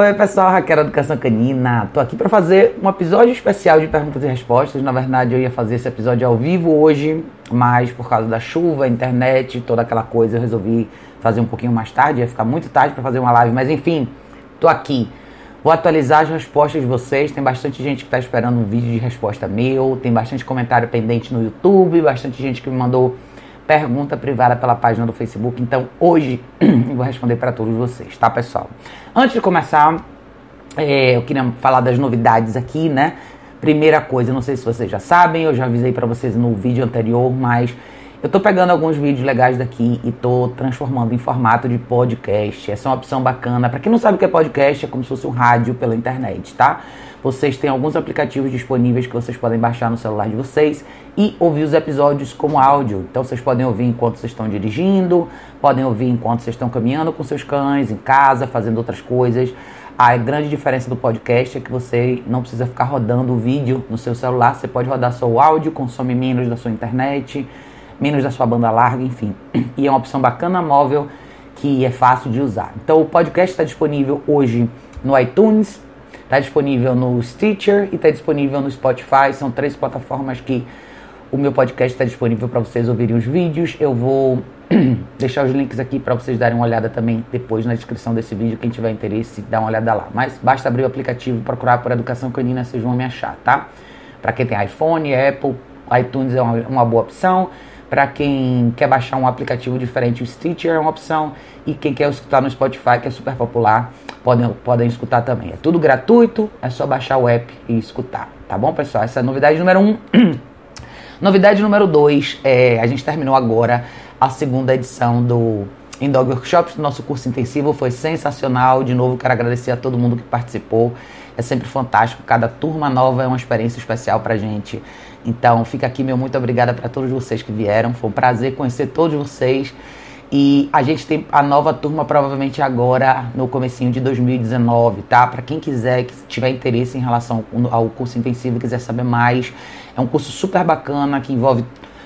Oi, pessoal, Raquel Educação Canina. Tô aqui para fazer um episódio especial de perguntas e respostas. Na verdade, eu ia fazer esse episódio ao vivo hoje, mas por causa da chuva, internet, toda aquela coisa, eu resolvi fazer um pouquinho mais tarde. Ia ficar muito tarde para fazer uma live, mas enfim, tô aqui. Vou atualizar as respostas de vocês. Tem bastante gente que está esperando um vídeo de resposta meu. Tem bastante comentário pendente no YouTube. Bastante gente que me mandou pergunta privada pela página do Facebook. Então hoje eu vou responder para todos vocês, tá, pessoal? Antes de começar, é, eu queria falar das novidades aqui, né? Primeira coisa, não sei se vocês já sabem, eu já avisei para vocês no vídeo anterior, mas eu tô pegando alguns vídeos legais daqui e tô transformando em formato de podcast. Essa é uma opção bacana. Para quem não sabe o que é podcast, é como se fosse um rádio pela internet, tá? Vocês têm alguns aplicativos disponíveis que vocês podem baixar no celular de vocês e ouvir os episódios como áudio. Então vocês podem ouvir enquanto vocês estão dirigindo, podem ouvir enquanto vocês estão caminhando com seus cães, em casa, fazendo outras coisas. A grande diferença do podcast é que você não precisa ficar rodando o vídeo no seu celular, você pode rodar só o áudio, consome menos da sua internet, menos da sua banda larga, enfim. E é uma opção bacana móvel que é fácil de usar. Então o podcast está disponível hoje no iTunes, Está disponível no Stitcher e está disponível no Spotify. São três plataformas que o meu podcast está disponível para vocês ouvirem os vídeos. Eu vou deixar os links aqui para vocês darem uma olhada também depois na descrição desse vídeo. Quem tiver interesse, dá uma olhada lá. Mas basta abrir o aplicativo, procurar por Educação Canina, vocês vão me achar, tá? Para quem tem iPhone, Apple, iTunes é uma, uma boa opção. Para quem quer baixar um aplicativo diferente, o Stitcher é uma opção. E quem quer escutar no Spotify, que é super popular, podem, podem escutar também. É tudo gratuito, é só baixar o app e escutar. Tá bom, pessoal? Essa é a novidade número um. novidade número dois, é, a gente terminou agora a segunda edição do Indog Workshops, do nosso curso intensivo. Foi sensacional. De novo, quero agradecer a todo mundo que participou. É sempre fantástico. Cada turma nova é uma experiência especial pra gente. Então, fica aqui meu muito obrigada para todos vocês que vieram. Foi um prazer conhecer todos vocês. E a gente tem a nova turma provavelmente agora no comecinho de 2019, tá? Para quem quiser, que tiver interesse em relação ao curso intensivo, quiser saber mais, é um curso super bacana que envolve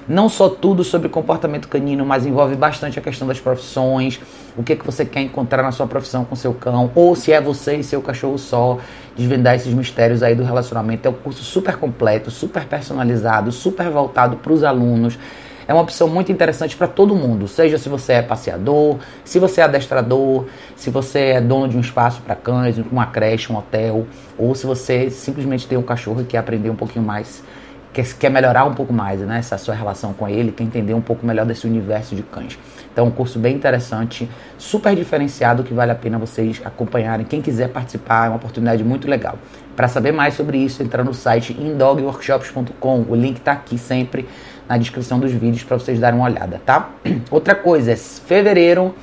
não só tudo sobre comportamento canino, mas envolve bastante a questão das profissões, o que, que você quer encontrar na sua profissão com seu cão, ou se é você e seu cachorro só, desvendar esses mistérios aí do relacionamento. É um curso super completo, super personalizado, super voltado para os alunos. É uma opção muito interessante para todo mundo, seja se você é passeador, se você é adestrador, se você é dono de um espaço para cães, uma creche, um hotel, ou se você simplesmente tem um cachorro e quer aprender um pouquinho mais quer, quer melhorar um pouco mais né, essa sua relação com ele, quer entender um pouco melhor desse universo de cães. Então, um curso bem interessante, super diferenciado, que vale a pena vocês acompanharem. Quem quiser participar, é uma oportunidade muito legal. Para saber mais sobre isso, entra no site indogworkshops.com. O link está aqui sempre na descrição dos vídeos para vocês darem uma olhada, tá? Outra coisa, é fevereiro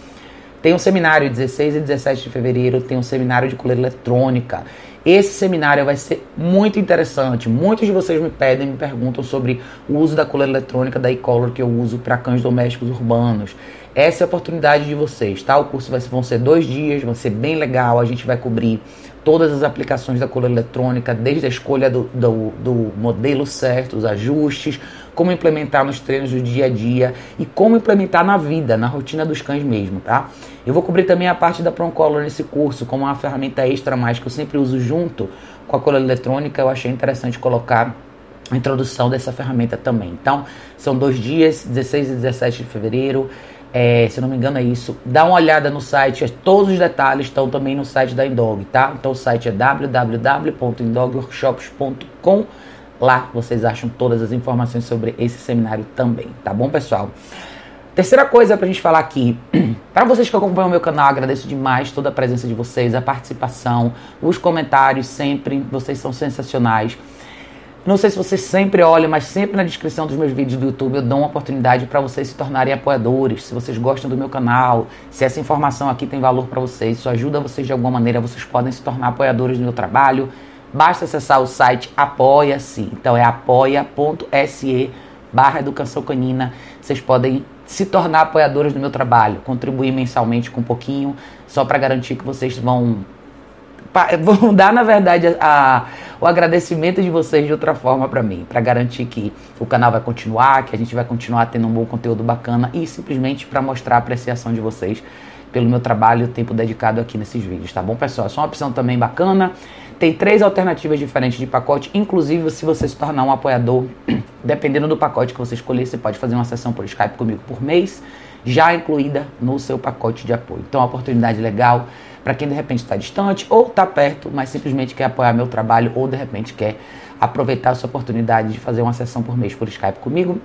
tem um seminário 16 e 17 de fevereiro, tem um seminário de coleira eletrônica. Esse seminário vai ser muito interessante. Muitos de vocês me pedem, me perguntam sobre o uso da coleira eletrônica da e-collar que eu uso para cães domésticos urbanos. Essa é a oportunidade de vocês, tá? O curso vai, vão ser dois dias, vai ser bem legal. A gente vai cobrir todas as aplicações da coleira eletrônica, desde a escolha do, do, do modelo certo, os ajustes, como implementar nos treinos do dia a dia e como implementar na vida, na rotina dos cães mesmo, tá? Eu vou cobrir também a parte da Proncolor nesse curso, como uma ferramenta extra mais que eu sempre uso junto com a coleira eletrônica, eu achei interessante colocar a introdução dessa ferramenta também. Então, são dois dias, 16 e 17 de fevereiro. É, se não me engano é isso. Dá uma olhada no site, todos os detalhes estão também no site da Indog, tá? Então o site é www.indogworkshops.com Lá vocês acham todas as informações sobre esse seminário também, tá bom, pessoal? Terceira coisa pra gente falar aqui, para vocês que acompanham o meu canal, agradeço demais toda a presença de vocês, a participação, os comentários sempre, vocês são sensacionais. Não sei se vocês sempre olham, mas sempre na descrição dos meus vídeos do YouTube eu dou uma oportunidade para vocês se tornarem apoiadores. Se vocês gostam do meu canal, se essa informação aqui tem valor para vocês, isso ajuda vocês de alguma maneira, vocês podem se tornar apoiadores do meu trabalho Basta acessar o site Apoia-se. Então é apoia.se barra educação canina. Vocês podem se tornar apoiadores do meu trabalho, contribuir mensalmente com um pouquinho, só para garantir que vocês vão vão dar na verdade a, o agradecimento de vocês de outra forma para mim, para garantir que o canal vai continuar, que a gente vai continuar tendo um bom conteúdo bacana e simplesmente para mostrar a apreciação de vocês pelo meu trabalho e o tempo dedicado aqui nesses vídeos, tá bom, pessoal? É só uma opção também bacana. Tem três alternativas diferentes de pacote, inclusive se você se tornar um apoiador, dependendo do pacote que você escolher, você pode fazer uma sessão por Skype comigo por mês, já incluída no seu pacote de apoio. Então, é uma oportunidade legal para quem de repente está distante ou está perto, mas simplesmente quer apoiar meu trabalho ou de repente quer aproveitar essa oportunidade de fazer uma sessão por mês por Skype comigo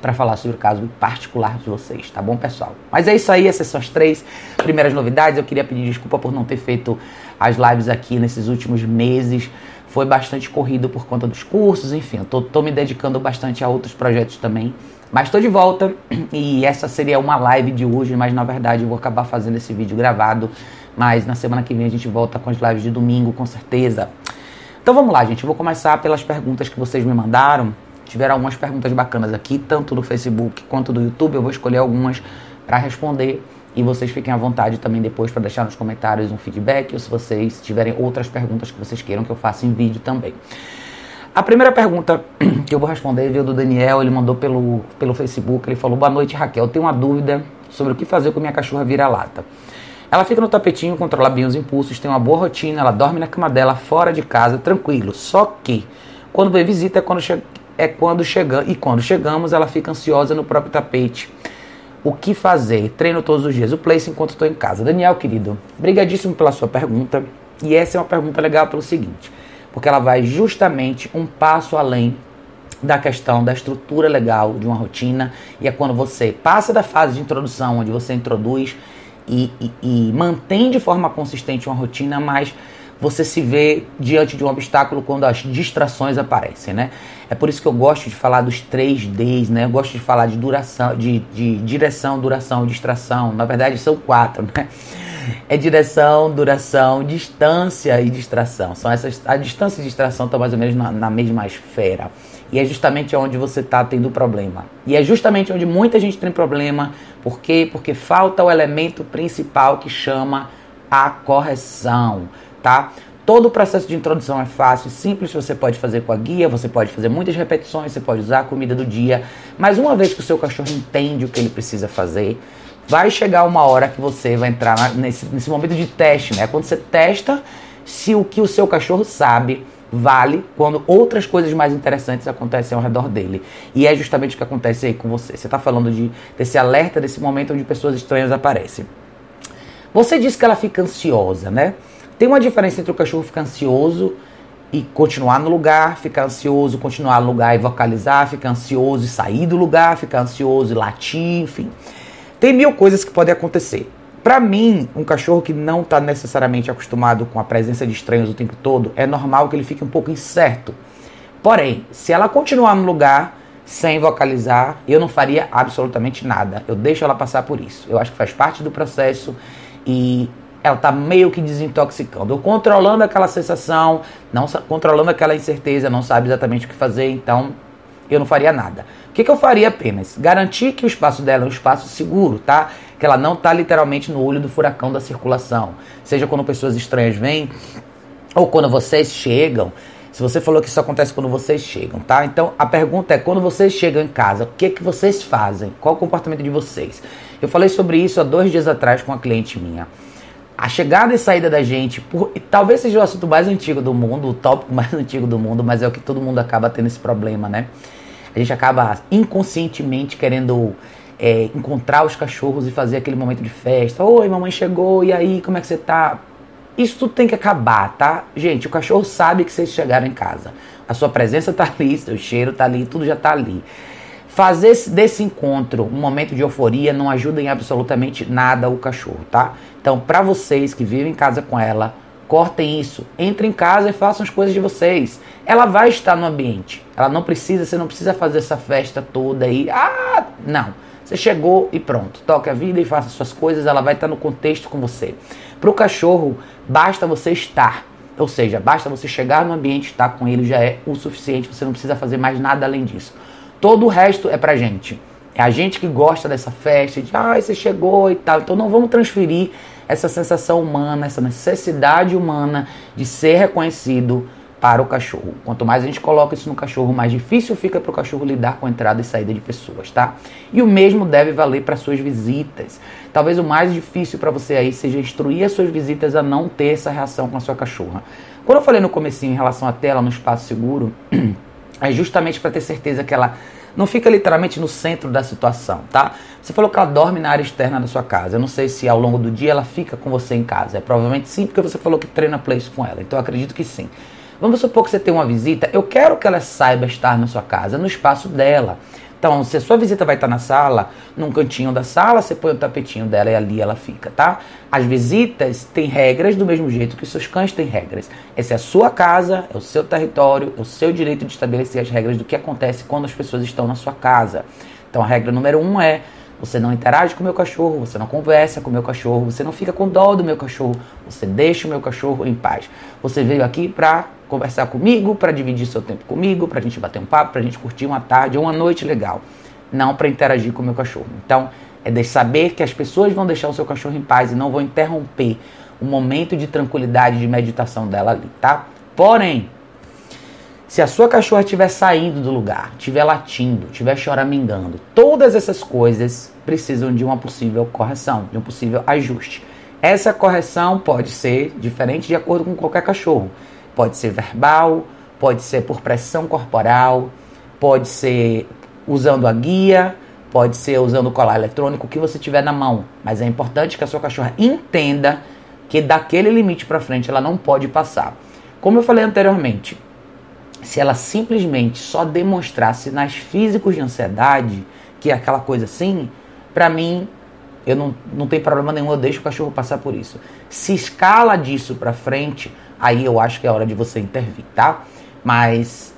para falar sobre o caso particular de vocês, tá bom, pessoal? Mas é isso aí, essas são as três primeiras novidades. Eu queria pedir desculpa por não ter feito as lives aqui nesses últimos meses. Foi bastante corrido por conta dos cursos, enfim, tô, tô me dedicando bastante a outros projetos também. Mas estou de volta e essa seria uma live de hoje, mas na verdade eu vou acabar fazendo esse vídeo gravado. Mas na semana que vem a gente volta com as lives de domingo, com certeza. Então vamos lá, gente. Eu vou começar pelas perguntas que vocês me mandaram. Tiveram algumas perguntas bacanas aqui, tanto no Facebook quanto no YouTube. Eu vou escolher algumas para responder e vocês fiquem à vontade também depois para deixar nos comentários um feedback ou se vocês tiverem outras perguntas que vocês queiram que eu faça em vídeo também. A primeira pergunta que eu vou responder veio do Daniel, ele mandou pelo, pelo Facebook, ele falou, boa noite Raquel, tenho uma dúvida sobre o que fazer com minha cachorra vira-lata. Ela fica no tapetinho, controla bem os impulsos, tem uma boa rotina, ela dorme na cama dela, fora de casa, tranquilo. Só que, quando vem visita é quando, che é quando chegamos, e quando chegamos ela fica ansiosa no próprio tapete. O que fazer? Treino todos os dias. O place enquanto estou em casa. Daniel, querido, brigadíssimo pela sua pergunta. E essa é uma pergunta legal pelo seguinte, porque ela vai justamente um passo além da questão da estrutura legal de uma rotina e é quando você passa da fase de introdução, onde você introduz e, e, e mantém de forma consistente uma rotina, mas você se vê diante de um obstáculo quando as distrações aparecem, né? É por isso que eu gosto de falar dos 3Ds, né? Eu gosto de falar de duração, de, de direção, duração, distração. Na verdade, são quatro, né? É direção, duração, distância e distração. São essas. A distância e distração estão mais ou menos na, na mesma esfera. E é justamente onde você está tendo problema. E é justamente onde muita gente tem problema. Por quê? Porque falta o elemento principal que chama a correção, tá? Todo o processo de introdução é fácil, simples, você pode fazer com a guia, você pode fazer muitas repetições, você pode usar a comida do dia, mas uma vez que o seu cachorro entende o que ele precisa fazer, vai chegar uma hora que você vai entrar nesse, nesse momento de teste, né? Quando você testa se o que o seu cachorro sabe vale quando outras coisas mais interessantes acontecem ao redor dele. E é justamente o que acontece aí com você. Você está falando de, desse alerta, desse momento onde pessoas estranhas aparecem. Você disse que ela fica ansiosa, né? Tem uma diferença entre o cachorro ficar ansioso e continuar no lugar, ficar ansioso, continuar no lugar e vocalizar, ficar ansioso e sair do lugar, ficar ansioso e latir, enfim. Tem mil coisas que podem acontecer. Para mim, um cachorro que não está necessariamente acostumado com a presença de estranhos o tempo todo, é normal que ele fique um pouco incerto. Porém, se ela continuar no lugar sem vocalizar, eu não faria absolutamente nada. Eu deixo ela passar por isso. Eu acho que faz parte do processo e ela está meio que desintoxicando, ou controlando aquela sensação, não controlando aquela incerteza, não sabe exatamente o que fazer, então eu não faria nada. O que, que eu faria apenas? Garantir que o espaço dela é um espaço seguro, tá? que ela não está literalmente no olho do furacão da circulação. Seja quando pessoas estranhas vêm ou quando vocês chegam. Se você falou que isso acontece quando vocês chegam, tá? Então a pergunta é: quando vocês chegam em casa, o que, que vocês fazem? Qual o comportamento de vocês? Eu falei sobre isso há dois dias atrás com uma cliente minha. A chegada e saída da gente, por, talvez seja o assunto mais antigo do mundo, o tópico mais antigo do mundo, mas é o que todo mundo acaba tendo esse problema, né? A gente acaba inconscientemente querendo é, encontrar os cachorros e fazer aquele momento de festa. Oi, mamãe chegou, e aí, como é que você tá? Isso tudo tem que acabar, tá? Gente, o cachorro sabe que vocês chegaram em casa. A sua presença tá ali, seu cheiro tá ali, tudo já tá ali. Fazer desse encontro um momento de euforia não ajuda em absolutamente nada o cachorro, tá? Então, para vocês que vivem em casa com ela, cortem isso. Entrem em casa e façam as coisas de vocês. Ela vai estar no ambiente. Ela não precisa, você não precisa fazer essa festa toda aí. Ah, não. Você chegou e pronto. Toque a vida e faça suas coisas, ela vai estar no contexto com você. Para o cachorro, basta você estar. Ou seja, basta você chegar no ambiente, estar com ele já é o suficiente, você não precisa fazer mais nada além disso. Todo o resto é pra gente. É a gente que gosta dessa festa, de ah, você chegou e tal. Então não vamos transferir essa sensação humana, essa necessidade humana de ser reconhecido para o cachorro. Quanto mais a gente coloca isso no cachorro, mais difícil fica para o cachorro lidar com a entrada e saída de pessoas, tá? E o mesmo deve valer para suas visitas. Talvez o mais difícil para você aí seja instruir as suas visitas a não ter essa reação com a sua cachorra. Quando eu falei no comecinho em relação à tela no espaço seguro, é justamente para ter certeza que ela não fica literalmente no centro da situação, tá? Você falou que ela dorme na área externa da sua casa. Eu não sei se ao longo do dia ela fica com você em casa. É provavelmente sim, porque você falou que treina place com ela. Então acredito que sim. Vamos supor que você tem uma visita. Eu quero que ela saiba estar na sua casa, no espaço dela. Então, se a sua visita vai estar na sala, num cantinho da sala, você põe o tapetinho dela e ali ela fica, tá? As visitas têm regras do mesmo jeito que os seus cães têm regras. Essa é a sua casa, é o seu território, é o seu direito de estabelecer as regras do que acontece quando as pessoas estão na sua casa. Então, a regra número um é você não interage com o meu cachorro, você não conversa com o meu cachorro, você não fica com dó do meu cachorro, você deixa o meu cachorro em paz. Você veio aqui para conversar comigo, para dividir seu tempo comigo, para a gente bater um papo, para a gente curtir uma tarde ou uma noite legal, não para interagir com o meu cachorro. Então, é de saber que as pessoas vão deixar o seu cachorro em paz e não vão interromper o momento de tranquilidade, de meditação dela ali, tá? Porém, se a sua cachorra estiver saindo do lugar, estiver latindo, estiver choramingando, todas essas coisas precisam de uma possível correção, de um possível ajuste. Essa correção pode ser diferente de acordo com qualquer cachorro. Pode ser verbal, pode ser por pressão corporal, pode ser usando a guia, pode ser usando o colar eletrônico, o que você tiver na mão. Mas é importante que a sua cachorra entenda que daquele limite para frente ela não pode passar. Como eu falei anteriormente, se ela simplesmente só demonstrar sinais físicos de ansiedade, que é aquela coisa assim, para mim, eu não, não tem problema nenhum, eu deixo o cachorro passar por isso. Se escala disso para frente, aí eu acho que é hora de você intervir, tá? Mas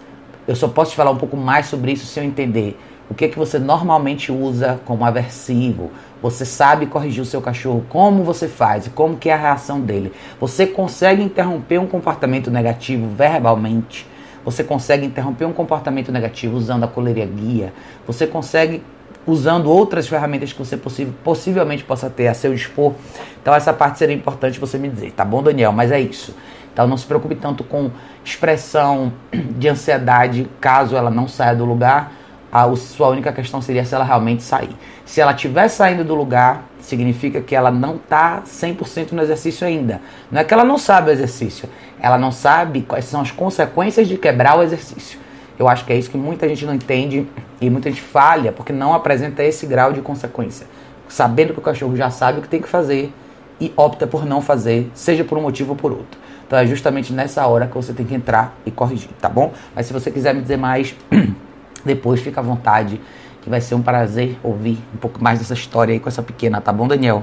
eu só posso te falar um pouco mais sobre isso se eu entender o que, é que você normalmente usa como aversivo. Você sabe corrigir o seu cachorro, como você faz, como que é a reação dele. Você consegue interromper um comportamento negativo verbalmente você consegue interromper um comportamento negativo usando a coleria guia. Você consegue usando outras ferramentas que você possivelmente possa ter a seu dispor. Então essa parte seria importante você me dizer, tá bom, Daniel? Mas é isso. Então não se preocupe tanto com expressão de ansiedade caso ela não saia do lugar. A sua única questão seria se ela realmente sair. Se ela estiver saindo do lugar, significa que ela não está 100% no exercício ainda. Não é que ela não sabe o exercício, ela não sabe quais são as consequências de quebrar o exercício. Eu acho que é isso que muita gente não entende e muita gente falha porque não apresenta esse grau de consequência. Sabendo que o cachorro já sabe o que tem que fazer e opta por não fazer, seja por um motivo ou por outro. Então é justamente nessa hora que você tem que entrar e corrigir, tá bom? Mas se você quiser me dizer mais, depois fica à vontade que vai ser um prazer ouvir um pouco mais dessa história aí com essa pequena, tá bom, Daniel?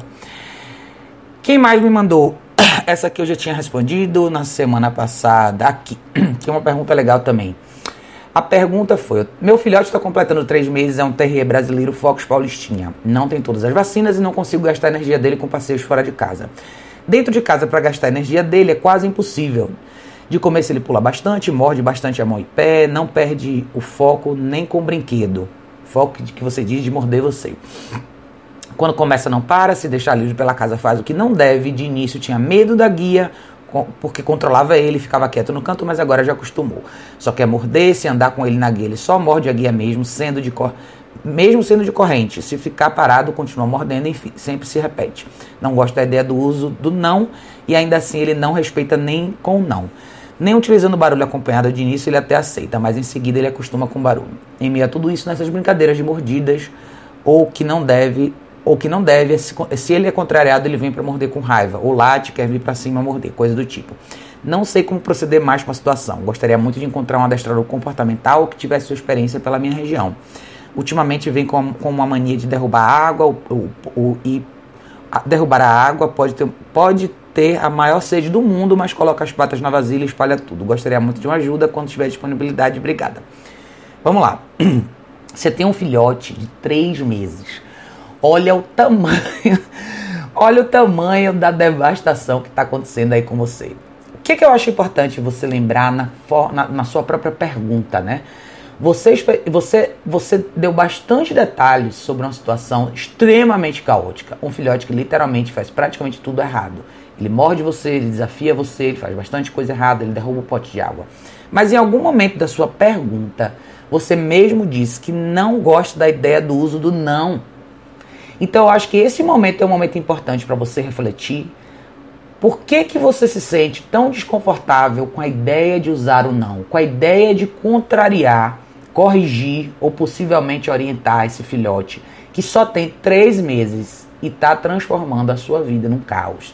Quem mais me mandou? Essa aqui eu já tinha respondido na semana passada aqui, que é uma pergunta legal também. A pergunta foi: Meu filhote está completando três meses, é um terrier brasileiro Fox Paulistinha. Não tem todas as vacinas e não consigo gastar a energia dele com passeios fora de casa. Dentro de casa, para gastar a energia dele é quase impossível. De começo, ele pula bastante, morde bastante a mão e pé, não perde o foco nem com brinquedo foco que você diz de morder você. Quando começa, não para, se deixar livre pela casa, faz o que não deve. De início tinha medo da guia, porque controlava ele, ficava quieto no canto, mas agora já acostumou. Só quer morder, se andar com ele na guia, ele só morde a guia mesmo, sendo de cor... mesmo sendo de corrente. Se ficar parado, continua mordendo, enfim, sempre se repete. Não gosta da ideia do uso do não e ainda assim ele não respeita nem com não. Nem utilizando barulho acompanhado de início ele até aceita, mas em seguida ele acostuma com barulho. Em meio a tudo isso, nessas brincadeiras de mordidas, ou que não deve, ou que não deve, se ele é contrariado, ele vem para morder com raiva, ou late, quer vir para cima morder, coisa do tipo. Não sei como proceder mais com a situação. Gostaria muito de encontrar um adestrador comportamental que tivesse sua experiência pela minha região. Ultimamente vem com, com uma mania de derrubar água o, o, o, e derrubar a água pode ter, pode ter a maior sede do mundo, mas coloca as patas na vasilha e espalha tudo. Gostaria muito de uma ajuda quando tiver disponibilidade. Obrigada. Vamos lá. Você tem um filhote de três meses. Olha o tamanho. Olha o tamanho da devastação que está acontecendo aí com você. O que, que eu acho importante você lembrar na, na, na sua própria pergunta, né? Você, você, você deu bastante detalhes sobre uma situação extremamente caótica. Um filhote que literalmente faz praticamente tudo errado. Ele morde você, ele desafia você, ele faz bastante coisa errada, ele derruba o pote de água. Mas em algum momento da sua pergunta, você mesmo disse que não gosta da ideia do uso do não. Então eu acho que esse momento é um momento importante para você refletir. Por que, que você se sente tão desconfortável com a ideia de usar o não? Com a ideia de contrariar, corrigir ou possivelmente orientar esse filhote que só tem três meses e está transformando a sua vida num caos.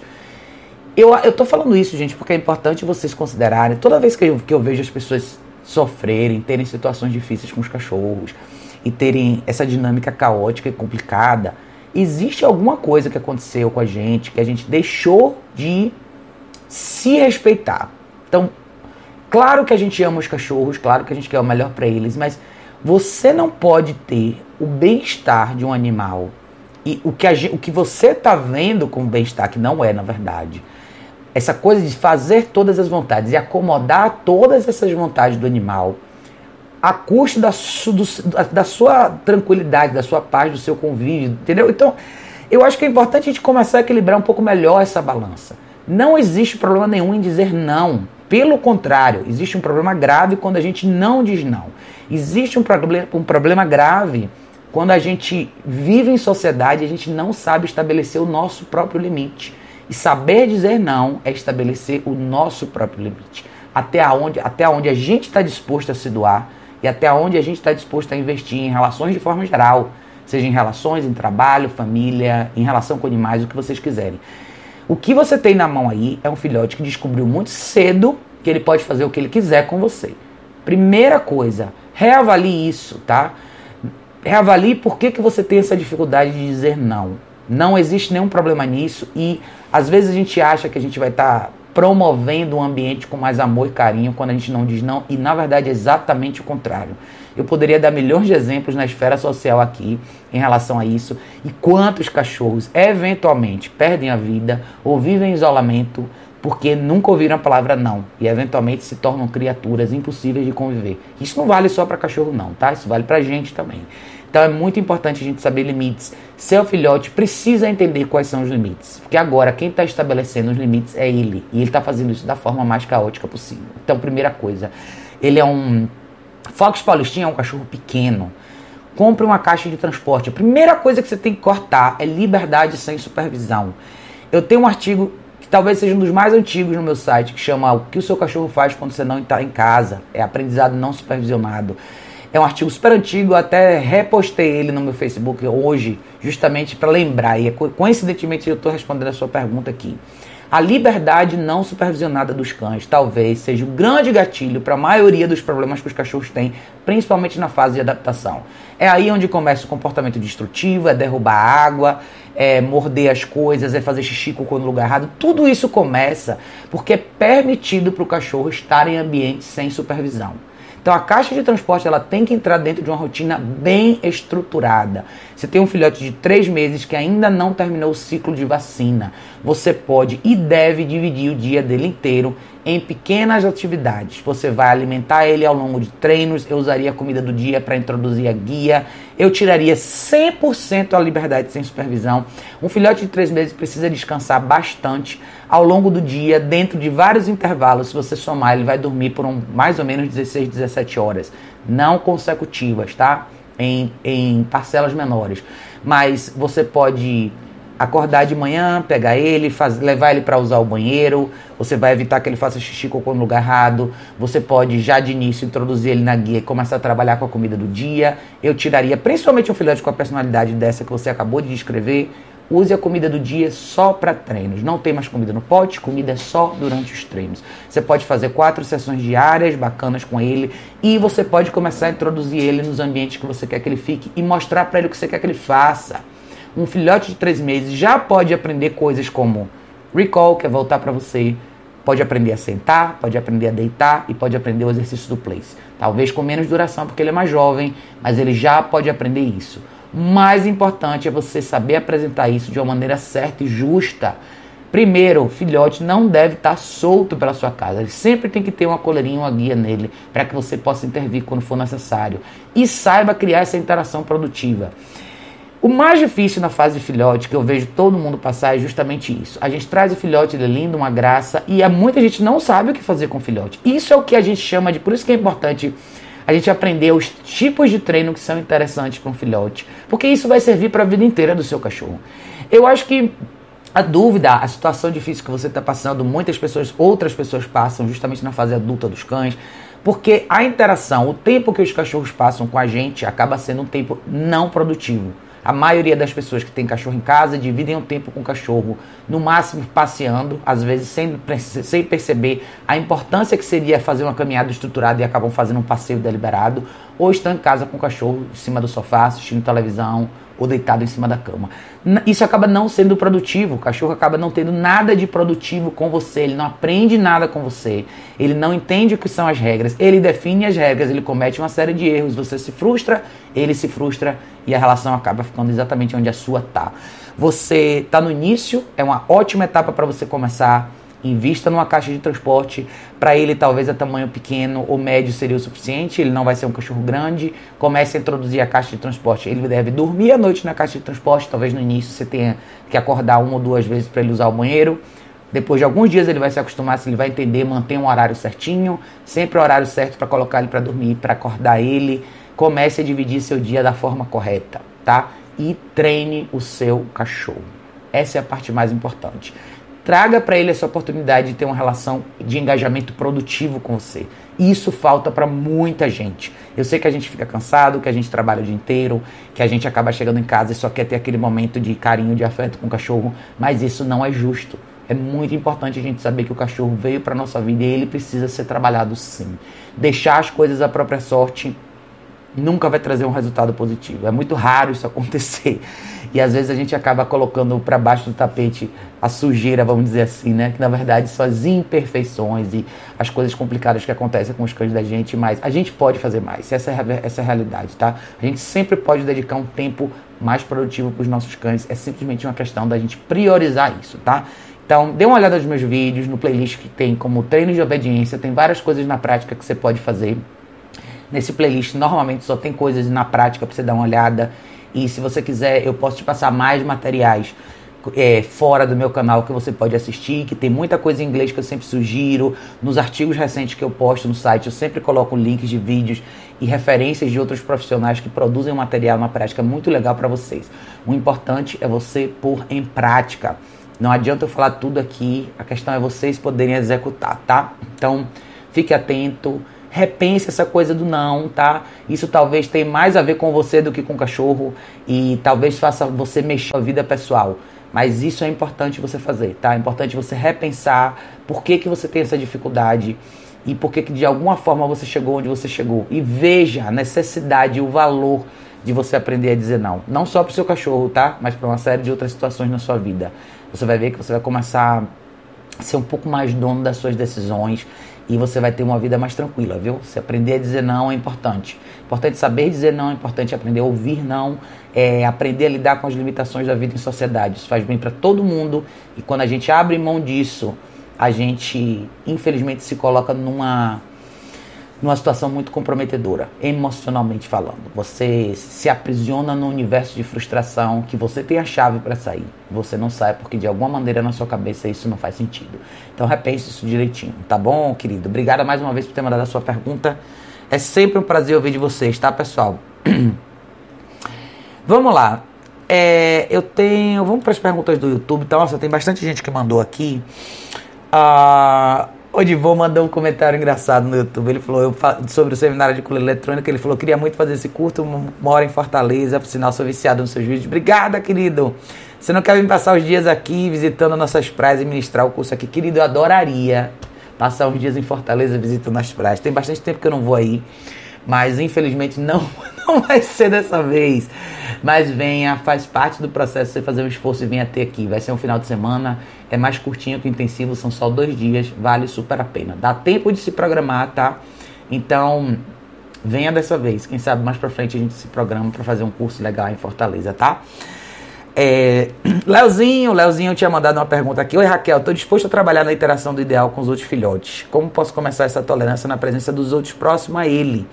Eu, eu tô falando isso, gente, porque é importante vocês considerarem. Toda vez que eu, que eu vejo as pessoas sofrerem, terem situações difíceis com os cachorros e terem essa dinâmica caótica e complicada, existe alguma coisa que aconteceu com a gente que a gente deixou de se respeitar. Então, claro que a gente ama os cachorros, claro que a gente quer o melhor para eles, mas você não pode ter o bem-estar de um animal e o que, a, o que você está vendo como bem-estar, que não é na verdade, essa coisa de fazer todas as vontades e acomodar todas essas vontades do animal a custo da, su, do, da sua tranquilidade, da sua paz, do seu convívio, entendeu? Então, eu acho que é importante a gente começar a equilibrar um pouco melhor essa balança. Não existe problema nenhum em dizer não. Pelo contrário, existe um problema grave quando a gente não diz não. Existe um problema, um problema grave quando a gente vive em sociedade e a gente não sabe estabelecer o nosso próprio limite. E saber dizer não é estabelecer o nosso próprio limite. Até onde, até onde a gente está disposto a se doar e até onde a gente está disposto a investir em relações de forma geral. Seja em relações, em trabalho, família, em relação com animais, o que vocês quiserem. O que você tem na mão aí é um filhote que descobriu muito cedo que ele pode fazer o que ele quiser com você. Primeira coisa, reavalie isso, tá? Reavalie por que, que você tem essa dificuldade de dizer não. Não existe nenhum problema nisso e às vezes a gente acha que a gente vai estar tá promovendo um ambiente com mais amor e carinho quando a gente não diz não e na verdade é exatamente o contrário. Eu poderia dar milhões de exemplos na esfera social aqui em relação a isso e quantos cachorros eventualmente perdem a vida ou vivem em isolamento porque nunca ouviram a palavra não e eventualmente se tornam criaturas impossíveis de conviver. Isso não vale só para cachorro não, tá? Isso vale para gente também. Então é muito importante a gente saber limites. Seu filhote precisa entender quais são os limites. Porque agora quem está estabelecendo os limites é ele. E ele está fazendo isso da forma mais caótica possível. Então, primeira coisa, ele é um. Fox Paulistinha é um cachorro pequeno. Compre uma caixa de transporte. A primeira coisa que você tem que cortar é liberdade sem supervisão. Eu tenho um artigo que talvez seja um dos mais antigos no meu site, que chama O que o seu cachorro faz quando você não está em casa. É aprendizado não supervisionado. É um artigo super antigo, até repostei ele no meu Facebook hoje, justamente para lembrar. E é coincidentemente eu estou respondendo a sua pergunta aqui. A liberdade não supervisionada dos cães talvez seja o um grande gatilho para a maioria dos problemas que os cachorros têm, principalmente na fase de adaptação. É aí onde começa o comportamento destrutivo, é derrubar água, é morder as coisas, é fazer xixi com no lugar errado. Tudo isso começa porque é permitido para o cachorro estar em ambientes sem supervisão. Então a caixa de transporte ela tem que entrar dentro de uma rotina bem estruturada. Você tem um filhote de três meses que ainda não terminou o ciclo de vacina. Você pode e deve dividir o dia dele inteiro em pequenas atividades. Você vai alimentar ele ao longo de treinos. Eu usaria a comida do dia para introduzir a guia. Eu tiraria 100% a liberdade sem supervisão. Um filhote de três meses precisa descansar bastante ao longo do dia, dentro de vários intervalos. Se você somar, ele vai dormir por um, mais ou menos 16, 17 horas, não consecutivas, tá? Em, em parcelas menores. Mas você pode acordar de manhã, pegar ele, faz, levar ele para usar o banheiro, você vai evitar que ele faça xixi cocô no lugar errado, você pode já de início introduzir ele na guia e começar a trabalhar com a comida do dia. Eu tiraria principalmente um filhote com a personalidade dessa que você acabou de descrever, use a comida do dia só para treinos. Não tem mais comida no pote, comida é só durante os treinos. Você pode fazer quatro sessões diárias bacanas com ele e você pode começar a introduzir ele nos ambientes que você quer que ele fique e mostrar para ele o que você quer que ele faça um filhote de três meses já pode aprender coisas como recall, que é voltar para você, pode aprender a sentar, pode aprender a deitar e pode aprender o exercício do place. Talvez com menos duração, porque ele é mais jovem, mas ele já pode aprender isso. Mais importante é você saber apresentar isso de uma maneira certa e justa. Primeiro, o filhote não deve estar solto pela sua casa. Ele sempre tem que ter uma coleirinha, uma guia nele, para que você possa intervir quando for necessário. E saiba criar essa interação produtiva. O mais difícil na fase de filhote, que eu vejo todo mundo passar, é justamente isso. A gente traz o filhote, ele é lindo, uma graça, e muita gente não sabe o que fazer com o filhote. Isso é o que a gente chama de. Por isso que é importante a gente aprender os tipos de treino que são interessantes para um filhote, porque isso vai servir para a vida inteira do seu cachorro. Eu acho que a dúvida, a situação difícil que você está passando, muitas pessoas, outras pessoas passam justamente na fase adulta dos cães, porque a interação, o tempo que os cachorros passam com a gente acaba sendo um tempo não produtivo. A maioria das pessoas que tem cachorro em casa dividem o tempo com o cachorro, no máximo passeando, às vezes sem, sem perceber a importância que seria fazer uma caminhada estruturada e acabam fazendo um passeio deliberado, ou estão em casa com o cachorro em cima do sofá, assistindo televisão, ou deitado em cima da cama. Isso acaba não sendo produtivo, o cachorro acaba não tendo nada de produtivo com você, ele não aprende nada com você, ele não entende o que são as regras, ele define as regras, ele comete uma série de erros, você se frustra, ele se frustra e a relação acaba ficando exatamente onde a sua tá. Você está no início, é uma ótima etapa para você começar Invista numa caixa de transporte. Para ele, talvez a tamanho pequeno ou médio seria o suficiente. Ele não vai ser um cachorro grande. Comece a introduzir a caixa de transporte. Ele deve dormir à noite na caixa de transporte. Talvez no início você tenha que acordar uma ou duas vezes para ele usar o banheiro. Depois de alguns dias ele vai se acostumar, se ele vai entender, manter um horário certinho, sempre o horário certo para colocar ele para dormir, para acordar ele. Comece a dividir seu dia da forma correta, tá? E treine o seu cachorro. Essa é a parte mais importante. Traga para ele essa oportunidade de ter uma relação de engajamento produtivo com você. Isso falta para muita gente. Eu sei que a gente fica cansado, que a gente trabalha o dia inteiro, que a gente acaba chegando em casa e só quer ter aquele momento de carinho, de afeto com o cachorro, mas isso não é justo. É muito importante a gente saber que o cachorro veio para nossa vida e ele precisa ser trabalhado sim. Deixar as coisas à própria sorte nunca vai trazer um resultado positivo. É muito raro isso acontecer. E às vezes a gente acaba colocando para baixo do tapete a sujeira, vamos dizer assim, né? Que na verdade são as imperfeições e as coisas complicadas que acontecem com os cães da gente, mas a gente pode fazer mais. Essa é, essa é a realidade, tá? A gente sempre pode dedicar um tempo mais produtivo para os nossos cães. É simplesmente uma questão da gente priorizar isso, tá? Então, dê uma olhada nos meus vídeos, no playlist que tem como treino de obediência, tem várias coisas na prática que você pode fazer. Nesse playlist normalmente só tem coisas na prática para você dar uma olhada. E se você quiser, eu posso te passar mais materiais é, fora do meu canal que você pode assistir, que tem muita coisa em inglês que eu sempre sugiro. Nos artigos recentes que eu posto no site, eu sempre coloco links de vídeos e referências de outros profissionais que produzem material na prática muito legal para vocês. O importante é você pôr em prática. Não adianta eu falar tudo aqui, a questão é vocês poderem executar, tá? Então, fique atento repense essa coisa do não, tá? Isso talvez tenha mais a ver com você do que com o cachorro e talvez faça você mexer a vida pessoal. Mas isso é importante você fazer, tá? É importante você repensar por que, que você tem essa dificuldade e por que, que de alguma forma você chegou onde você chegou. E veja a necessidade e o valor de você aprender a dizer não. Não só para o seu cachorro, tá? Mas para uma série de outras situações na sua vida. Você vai ver que você vai começar a ser um pouco mais dono das suas decisões e você vai ter uma vida mais tranquila, viu? Se aprender a dizer não é importante. Importante saber dizer não, é importante aprender a ouvir não, é aprender a lidar com as limitações da vida em sociedade. Isso faz bem para todo mundo e quando a gente abre mão disso, a gente infelizmente se coloca numa numa situação muito comprometedora, emocionalmente falando. Você se aprisiona num universo de frustração que você tem a chave para sair. Você não sai porque de alguma maneira na sua cabeça isso não faz sentido. Então repense isso direitinho, tá bom, querido? Obrigada mais uma vez por ter mandado a sua pergunta. É sempre um prazer ouvir de vocês, tá, pessoal? Vamos lá. É, eu tenho. Vamos para as perguntas do YouTube. Então, nossa, tem bastante gente que mandou aqui. Ah. Uh, o Divô mandou um comentário engraçado no YouTube. Ele falou sobre o seminário de cultura eletrônica. Ele falou: queria muito fazer esse curso, mora em Fortaleza, por sinal, sou viciado nos seus vídeos. Obrigada, querido. Você não quer vir passar os dias aqui visitando nossas praias e ministrar o curso aqui? Querido, eu adoraria passar uns dias em Fortaleza visitando as praias. Tem bastante tempo que eu não vou aí mas infelizmente não, não vai ser dessa vez. Mas venha, faz parte do processo você fazer um esforço e venha ter aqui. Vai ser um final de semana, é mais curtinho que intensivo, são só dois dias, vale super a pena. Dá tempo de se programar, tá? Então, venha dessa vez. Quem sabe mais pra frente a gente se programa para fazer um curso legal em Fortaleza, tá? É, Leozinho, Leozinho tinha mandado uma pergunta aqui. Oi Raquel, estou disposto a trabalhar na interação do ideal com os outros filhotes. Como posso começar essa tolerância na presença dos outros próximo a ele?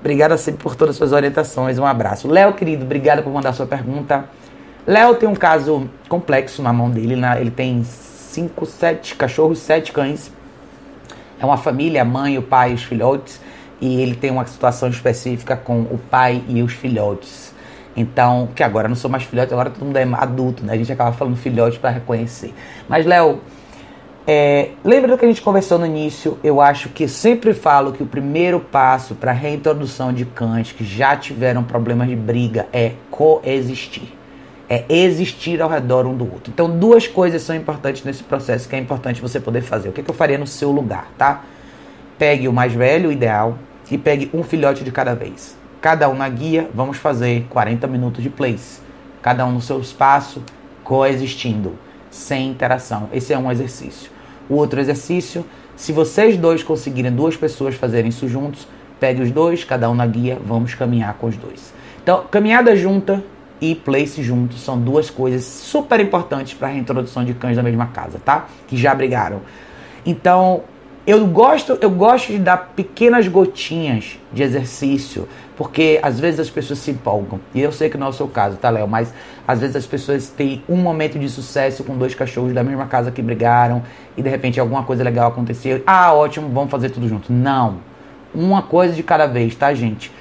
Obrigado sempre por todas as suas orientações. Um abraço. Léo, querido, obrigado por mandar sua pergunta. Léo tem um caso complexo na mão dele. Né? Ele tem cinco, sete cachorros, sete cães. É uma família, a mãe, o pai e os filhotes. E ele tem uma situação específica com o pai e os filhotes. Então, que agora não sou mais filhote, agora todo mundo é adulto, né? A gente acaba falando filhote para reconhecer. Mas, Léo, é, lembra do que a gente conversou no início? Eu acho que sempre falo que o primeiro passo para a reintrodução de cães que já tiveram problemas de briga é coexistir. É existir ao redor um do outro. Então, duas coisas são importantes nesse processo que é importante você poder fazer. O que, que eu faria no seu lugar, tá? Pegue o mais velho, o ideal, e pegue um filhote de cada vez. Cada um na guia, vamos fazer 40 minutos de plays. Cada um no seu espaço, coexistindo sem interação. Esse é um exercício. O outro exercício, se vocês dois conseguirem duas pessoas fazerem isso juntos, pegue os dois, cada um na guia, vamos caminhar com os dois. Então, caminhada junta e place junto são duas coisas super importantes para a reintrodução de cães da mesma casa, tá? Que já brigaram. Então, eu gosto, eu gosto de dar pequenas gotinhas de exercício, porque às vezes as pessoas se empolgam. E eu sei que não é o seu caso, tá, Léo? Mas às vezes as pessoas têm um momento de sucesso com dois cachorros da mesma casa que brigaram e de repente alguma coisa legal aconteceu. Ah, ótimo, vamos fazer tudo junto. Não. Uma coisa de cada vez, tá, gente?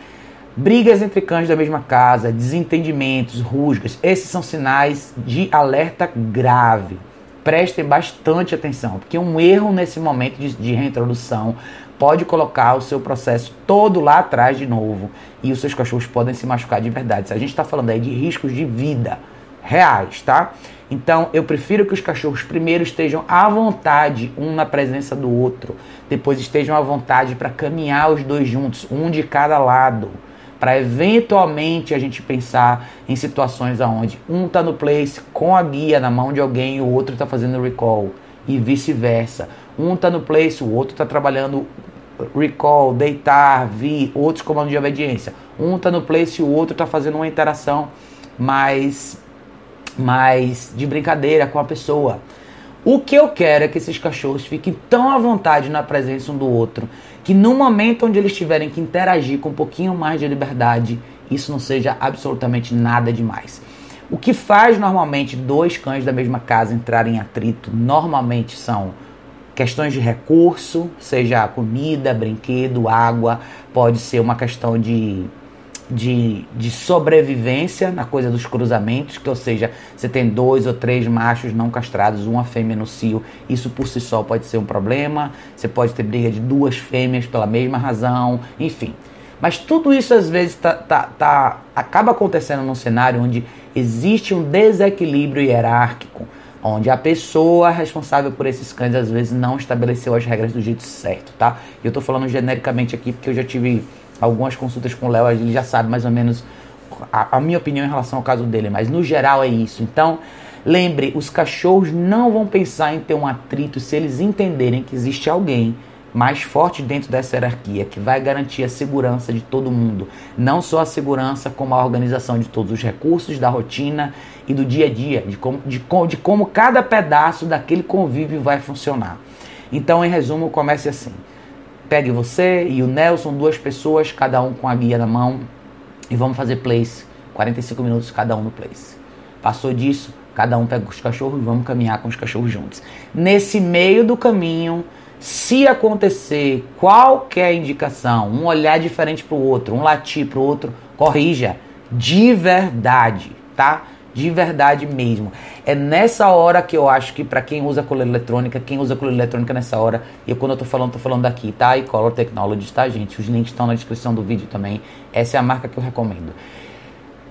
Brigas entre cães da mesma casa, desentendimentos, rusgas, esses são sinais de alerta grave prestem bastante atenção, porque um erro nesse momento de, de reintrodução pode colocar o seu processo todo lá atrás de novo e os seus cachorros podem se machucar de verdade. A gente está falando aí de riscos de vida reais, tá? Então eu prefiro que os cachorros primeiro estejam à vontade um na presença do outro, depois estejam à vontade para caminhar os dois juntos, um de cada lado para eventualmente a gente pensar em situações aonde um está no place com a guia na mão de alguém e o outro está fazendo recall e vice-versa. Um está no place, o outro está trabalhando recall, deitar, vir, outros comandos de obediência. Um está no place e o outro está fazendo uma interação mais, mais de brincadeira com a pessoa. O que eu quero é que esses cachorros fiquem tão à vontade na presença um do outro que no momento onde eles tiverem que interagir com um pouquinho mais de liberdade, isso não seja absolutamente nada demais. O que faz normalmente dois cães da mesma casa entrarem em atrito normalmente são questões de recurso, seja comida, brinquedo, água, pode ser uma questão de de, de sobrevivência na coisa dos cruzamentos, que ou seja, você tem dois ou três machos não castrados, uma fêmea no cio, isso por si só pode ser um problema. Você pode ter briga de duas fêmeas pela mesma razão, enfim. Mas tudo isso às vezes tá, tá, tá, acaba acontecendo num cenário onde existe um desequilíbrio hierárquico, onde a pessoa responsável por esses cães às vezes não estabeleceu as regras do jeito certo, tá? Eu estou falando genericamente aqui porque eu já tive algumas consultas com o Léo, ele já sabe mais ou menos a, a, minha opinião em relação ao caso dele, mas no geral é isso. Então, lembre, os cachorros não vão pensar em ter um atrito se eles entenderem que existe alguém mais forte dentro dessa hierarquia que vai garantir a segurança de todo mundo, não só a segurança, como a organização de todos os recursos da rotina e do dia a dia, de como, de, de como cada pedaço daquele convívio vai funcionar. Então, em resumo, comece assim. Pegue você e o Nelson, duas pessoas, cada um com a guia na mão, e vamos fazer place. 45 minutos cada um no place. Passou disso, cada um pega os cachorros e vamos caminhar com os cachorros juntos. Nesse meio do caminho, se acontecer qualquer indicação, um olhar diferente para o outro, um latir para o outro, corrija de verdade, tá? De verdade mesmo. É nessa hora que eu acho que para quem usa coleira eletrônica, quem usa coleira eletrônica nessa hora, e quando eu tô falando, tô falando daqui, tá? E Color Technologies, tá, gente? Os links estão na descrição do vídeo também. Essa é a marca que eu recomendo.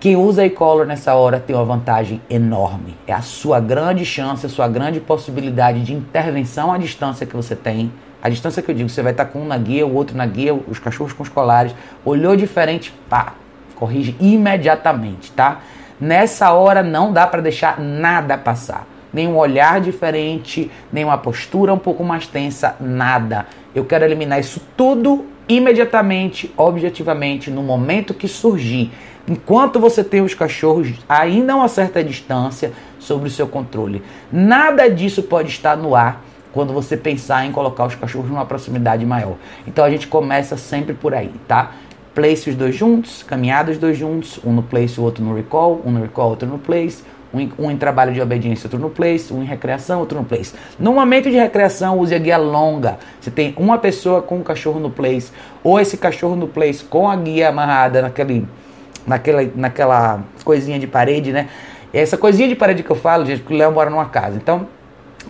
Quem usa e-collar nessa hora tem uma vantagem enorme. É a sua grande chance, a sua grande possibilidade de intervenção à distância que você tem. A distância que eu digo, você vai estar com um na guia, o outro na guia, os cachorros com os colares. Olhou diferente, pá, corrige imediatamente, tá? Nessa hora não dá para deixar nada passar. Nenhum olhar diferente, nenhuma postura um pouco mais tensa, nada. Eu quero eliminar isso tudo imediatamente, objetivamente, no momento que surgir. Enquanto você tem os cachorros ainda a uma certa distância sobre o seu controle. Nada disso pode estar no ar quando você pensar em colocar os cachorros numa proximidade maior. Então a gente começa sempre por aí, tá? Place os dois juntos, caminhada os dois juntos, um no place, o outro no recall, um no recall, outro no place, um em, um em trabalho de obediência, outro no place, um em recreação, outro no place. No momento de recreação, use a guia longa. Você tem uma pessoa com um cachorro no place, ou esse cachorro no place com a guia amarrada naquele, naquela, naquela coisinha de parede, né? Essa coisinha de parede que eu falo, gente, porque o Léo mora numa casa. Então,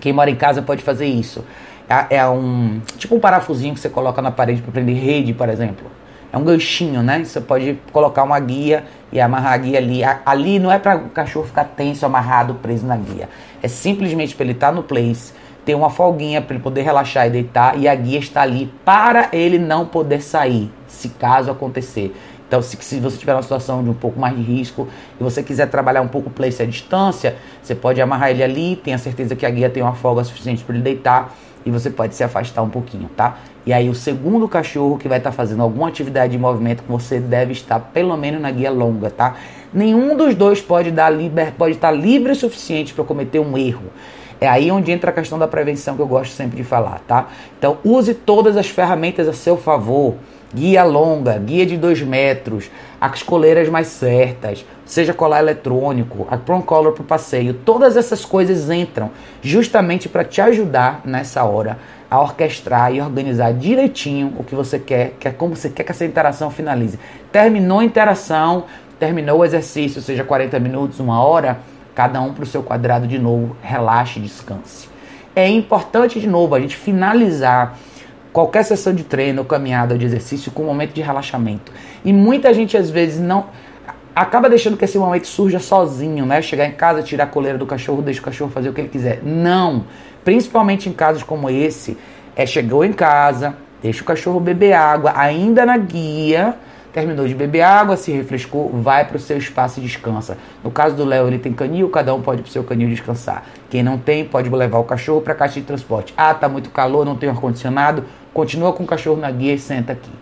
quem mora em casa pode fazer isso. É, é um tipo um parafusinho que você coloca na parede para prender rede, por exemplo. É um ganchinho, né? Você pode colocar uma guia e amarrar a guia ali. Ali não é para o cachorro ficar tenso, amarrado, preso na guia. É simplesmente para ele estar tá no place, ter uma folguinha para ele poder relaxar e deitar e a guia está ali para ele não poder sair, se caso acontecer. Então, se, se você tiver uma situação de um pouco mais de risco e você quiser trabalhar um pouco o place à distância, você pode amarrar ele ali, tenha certeza que a guia tem uma folga suficiente para ele deitar e você pode se afastar um pouquinho, tá? E aí o segundo cachorro que vai estar tá fazendo alguma atividade de movimento com você deve estar pelo menos na guia longa, tá? Nenhum dos dois pode dar liber, pode estar livre o suficiente para cometer um erro. É aí onde entra a questão da prevenção que eu gosto sempre de falar, tá? Então use todas as ferramentas a seu favor guia longa, guia de 2 metros, as coleiras mais certas, seja colar eletrônico, a prom collar para o passeio, todas essas coisas entram justamente para te ajudar nessa hora a orquestrar e organizar direitinho o que você quer, que é como você quer que essa interação finalize. Terminou a interação, terminou o exercício, seja 40 minutos, uma hora, cada um para o seu quadrado de novo, relaxe, descanse. É importante de novo a gente finalizar qualquer sessão de treino, caminhada ou de exercício com um momento de relaxamento. E muita gente às vezes não acaba deixando que esse momento surja sozinho, né? Chegar em casa, tirar a coleira do cachorro, deixa o cachorro fazer o que ele quiser. Não. Principalmente em casos como esse, é chegou em casa, deixa o cachorro beber água, ainda na guia, terminou de beber água, se refrescou, vai para o seu espaço e descansa. No caso do Léo, ele tem canil, cada um pode para o seu canil descansar. Quem não tem, pode levar o cachorro para a caixa de transporte. Ah, tá muito calor, não tem ar-condicionado, continua com o cachorro na guia e senta aqui.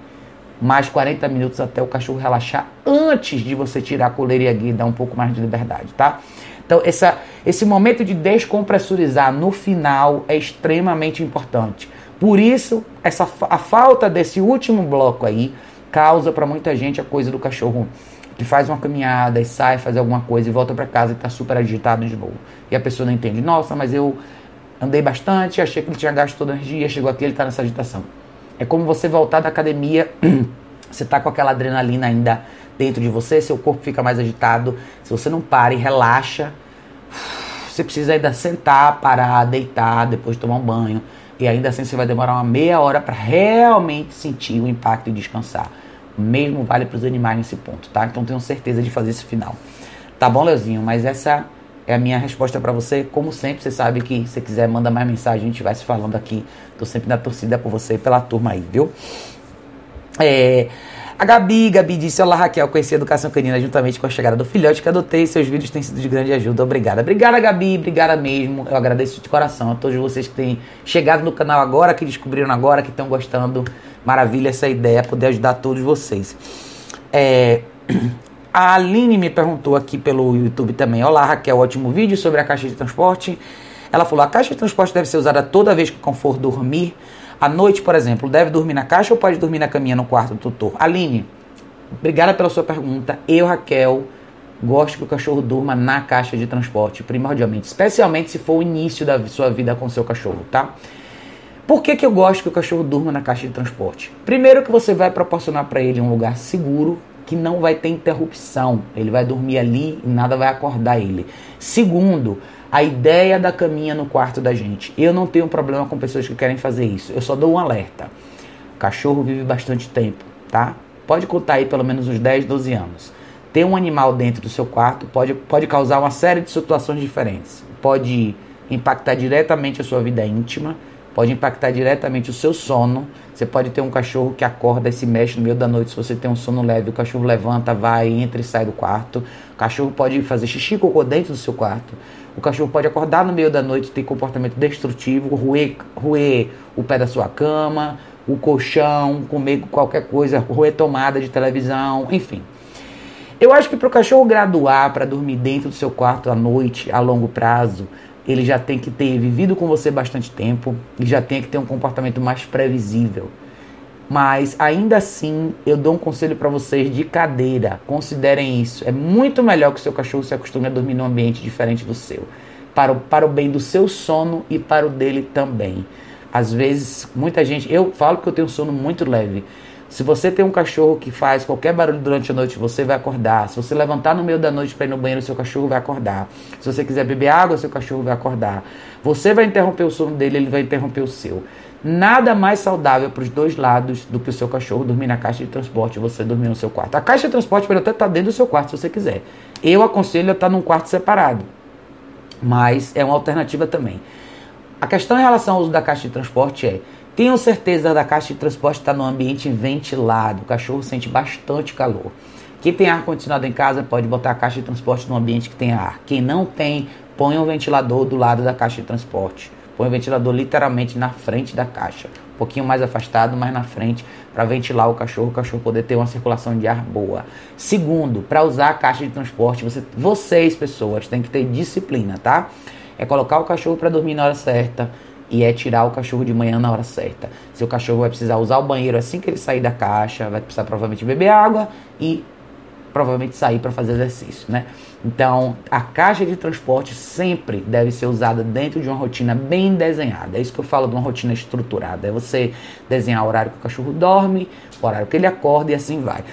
Mais 40 minutos até o cachorro relaxar antes de você tirar a coleira e a guia e dar um pouco mais de liberdade, tá? Então, essa, esse momento de descompressurizar no final é extremamente importante. Por isso, essa, a falta desse último bloco aí causa para muita gente a coisa do cachorro que faz uma caminhada e sai fazer alguma coisa e volta para casa e está super agitado de novo. E a pessoa não entende, nossa, mas eu andei bastante, achei que ele tinha gasto toda a energia, chegou aqui ele está nessa agitação. É como você voltar da academia, você está com aquela adrenalina ainda dentro de você, seu corpo fica mais agitado. Se você não para e relaxa, você precisa ainda sentar, parar, deitar, depois tomar um banho. E ainda assim você vai demorar uma meia hora para realmente sentir o impacto e descansar. O mesmo vale para os animais nesse ponto, tá? Então tenho certeza de fazer esse final. Tá bom, Leozinho? Mas essa é a minha resposta para você. Como sempre, você sabe que se quiser, manda mais mensagem, a gente vai se falando aqui. Tô sempre na torcida por você e pela turma aí, viu? É, a Gabi, Gabi disse: Olá Raquel, conheci a educação canina juntamente com a chegada do filhote que adotei. Seus vídeos têm sido de grande ajuda. Obrigada. Obrigada, Gabi. Obrigada mesmo. Eu agradeço de coração a todos vocês que têm chegado no canal agora, que descobriram agora, que estão gostando. Maravilha essa ideia, poder ajudar todos vocês. É, a Aline me perguntou aqui pelo YouTube também. Olá, Raquel, ótimo vídeo sobre a caixa de transporte. Ela falou: a caixa de transporte deve ser usada toda vez que for dormir. À noite, por exemplo, deve dormir na caixa ou pode dormir na caminha no quarto do tutor? Aline, obrigada pela sua pergunta. Eu, Raquel, gosto que o cachorro durma na caixa de transporte, primordialmente, especialmente se for o início da sua vida com seu cachorro, tá? Por que, que eu gosto que o cachorro durma na caixa de transporte? Primeiro que você vai proporcionar para ele um lugar seguro, que não vai ter interrupção. Ele vai dormir ali e nada vai acordar ele. Segundo, a ideia da caminha no quarto da gente. Eu não tenho problema com pessoas que querem fazer isso. Eu só dou um alerta. O cachorro vive bastante tempo, tá? Pode contar aí pelo menos uns 10, 12 anos. Ter um animal dentro do seu quarto pode, pode causar uma série de situações diferentes. Pode impactar diretamente a sua vida íntima, pode impactar diretamente o seu sono. Você pode ter um cachorro que acorda e se mexe no meio da noite. Se você tem um sono leve, o cachorro levanta, vai, entra e sai do quarto. O cachorro pode fazer xixi cocô dentro do seu quarto. O cachorro pode acordar no meio da noite, ter comportamento destrutivo, roer, roer o pé da sua cama, o colchão, comer qualquer coisa, roer tomada de televisão, enfim. Eu acho que para o cachorro graduar para dormir dentro do seu quarto à noite, a longo prazo, ele já tem que ter vivido com você bastante tempo e já tem que ter um comportamento mais previsível. Mas ainda assim, eu dou um conselho para vocês de cadeira. Considerem isso. É muito melhor que o seu cachorro se acostume a dormir num ambiente diferente do seu. Para o, para o bem do seu sono e para o dele também. Às vezes, muita gente. Eu falo que eu tenho sono muito leve. Se você tem um cachorro que faz qualquer barulho durante a noite, você vai acordar. Se você levantar no meio da noite para ir no banheiro, seu cachorro vai acordar. Se você quiser beber água, seu cachorro vai acordar. Você vai interromper o sono dele, ele vai interromper o seu. Nada mais saudável para os dois lados do que o seu cachorro dormir na caixa de transporte e você dormir no seu quarto. A caixa de transporte pode até estar tá dentro do seu quarto se você quiser. Eu aconselho a estar tá num quarto separado, mas é uma alternativa também. A questão em relação ao uso da caixa de transporte é: tenham certeza da caixa de transporte estar tá no ambiente ventilado. O cachorro sente bastante calor. Quem tem ar condicionado em casa pode botar a caixa de transporte num ambiente que tem ar. Quem não tem, põe um ventilador do lado da caixa de transporte. Põe o ventilador literalmente na frente da caixa, um pouquinho mais afastado, mas na frente, para ventilar o cachorro, o cachorro poder ter uma circulação de ar boa. Segundo, para usar a caixa de transporte, você, vocês, pessoas, têm que ter disciplina, tá? É colocar o cachorro para dormir na hora certa e é tirar o cachorro de manhã na hora certa. Seu cachorro vai precisar usar o banheiro assim que ele sair da caixa, vai precisar provavelmente beber água e provavelmente sair para fazer exercício, né? Então, a caixa de transporte sempre deve ser usada dentro de uma rotina bem desenhada. É isso que eu falo de uma rotina estruturada. É você desenhar o horário que o cachorro dorme, o horário que ele acorda e assim vai.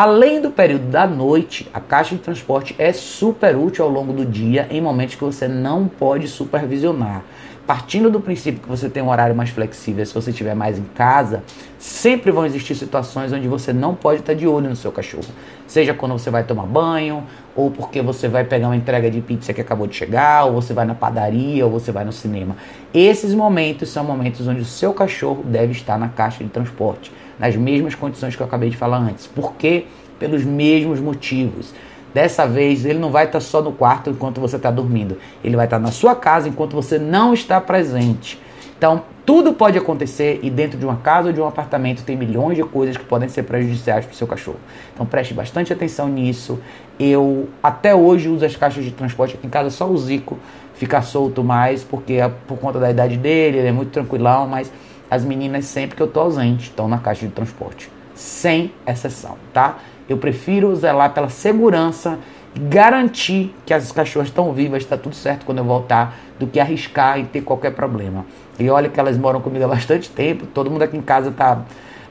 Além do período da noite, a caixa de transporte é super útil ao longo do dia em momentos que você não pode supervisionar partindo do princípio que você tem um horário mais flexível, se você estiver mais em casa, sempre vão existir situações onde você não pode estar de olho no seu cachorro. Seja quando você vai tomar banho, ou porque você vai pegar uma entrega de pizza que acabou de chegar, ou você vai na padaria, ou você vai no cinema. Esses momentos são momentos onde o seu cachorro deve estar na caixa de transporte, nas mesmas condições que eu acabei de falar antes. Por quê? Pelos mesmos motivos. Dessa vez, ele não vai estar só no quarto enquanto você está dormindo. Ele vai estar na sua casa enquanto você não está presente. Então, tudo pode acontecer e dentro de uma casa ou de um apartamento tem milhões de coisas que podem ser prejudiciais para o seu cachorro. Então, preste bastante atenção nisso. Eu até hoje uso as caixas de transporte aqui em casa, só o Zico fica solto mais, porque é por conta da idade dele, ele é muito tranquilão, mas as meninas sempre que eu estou ausente estão na caixa de transporte. Sem exceção, tá? Eu prefiro zelar pela segurança, garantir que as cachorras estão vivas, está tudo certo quando eu voltar, do que arriscar e ter qualquer problema. E olha que elas moram comigo há bastante tempo, todo mundo aqui em casa está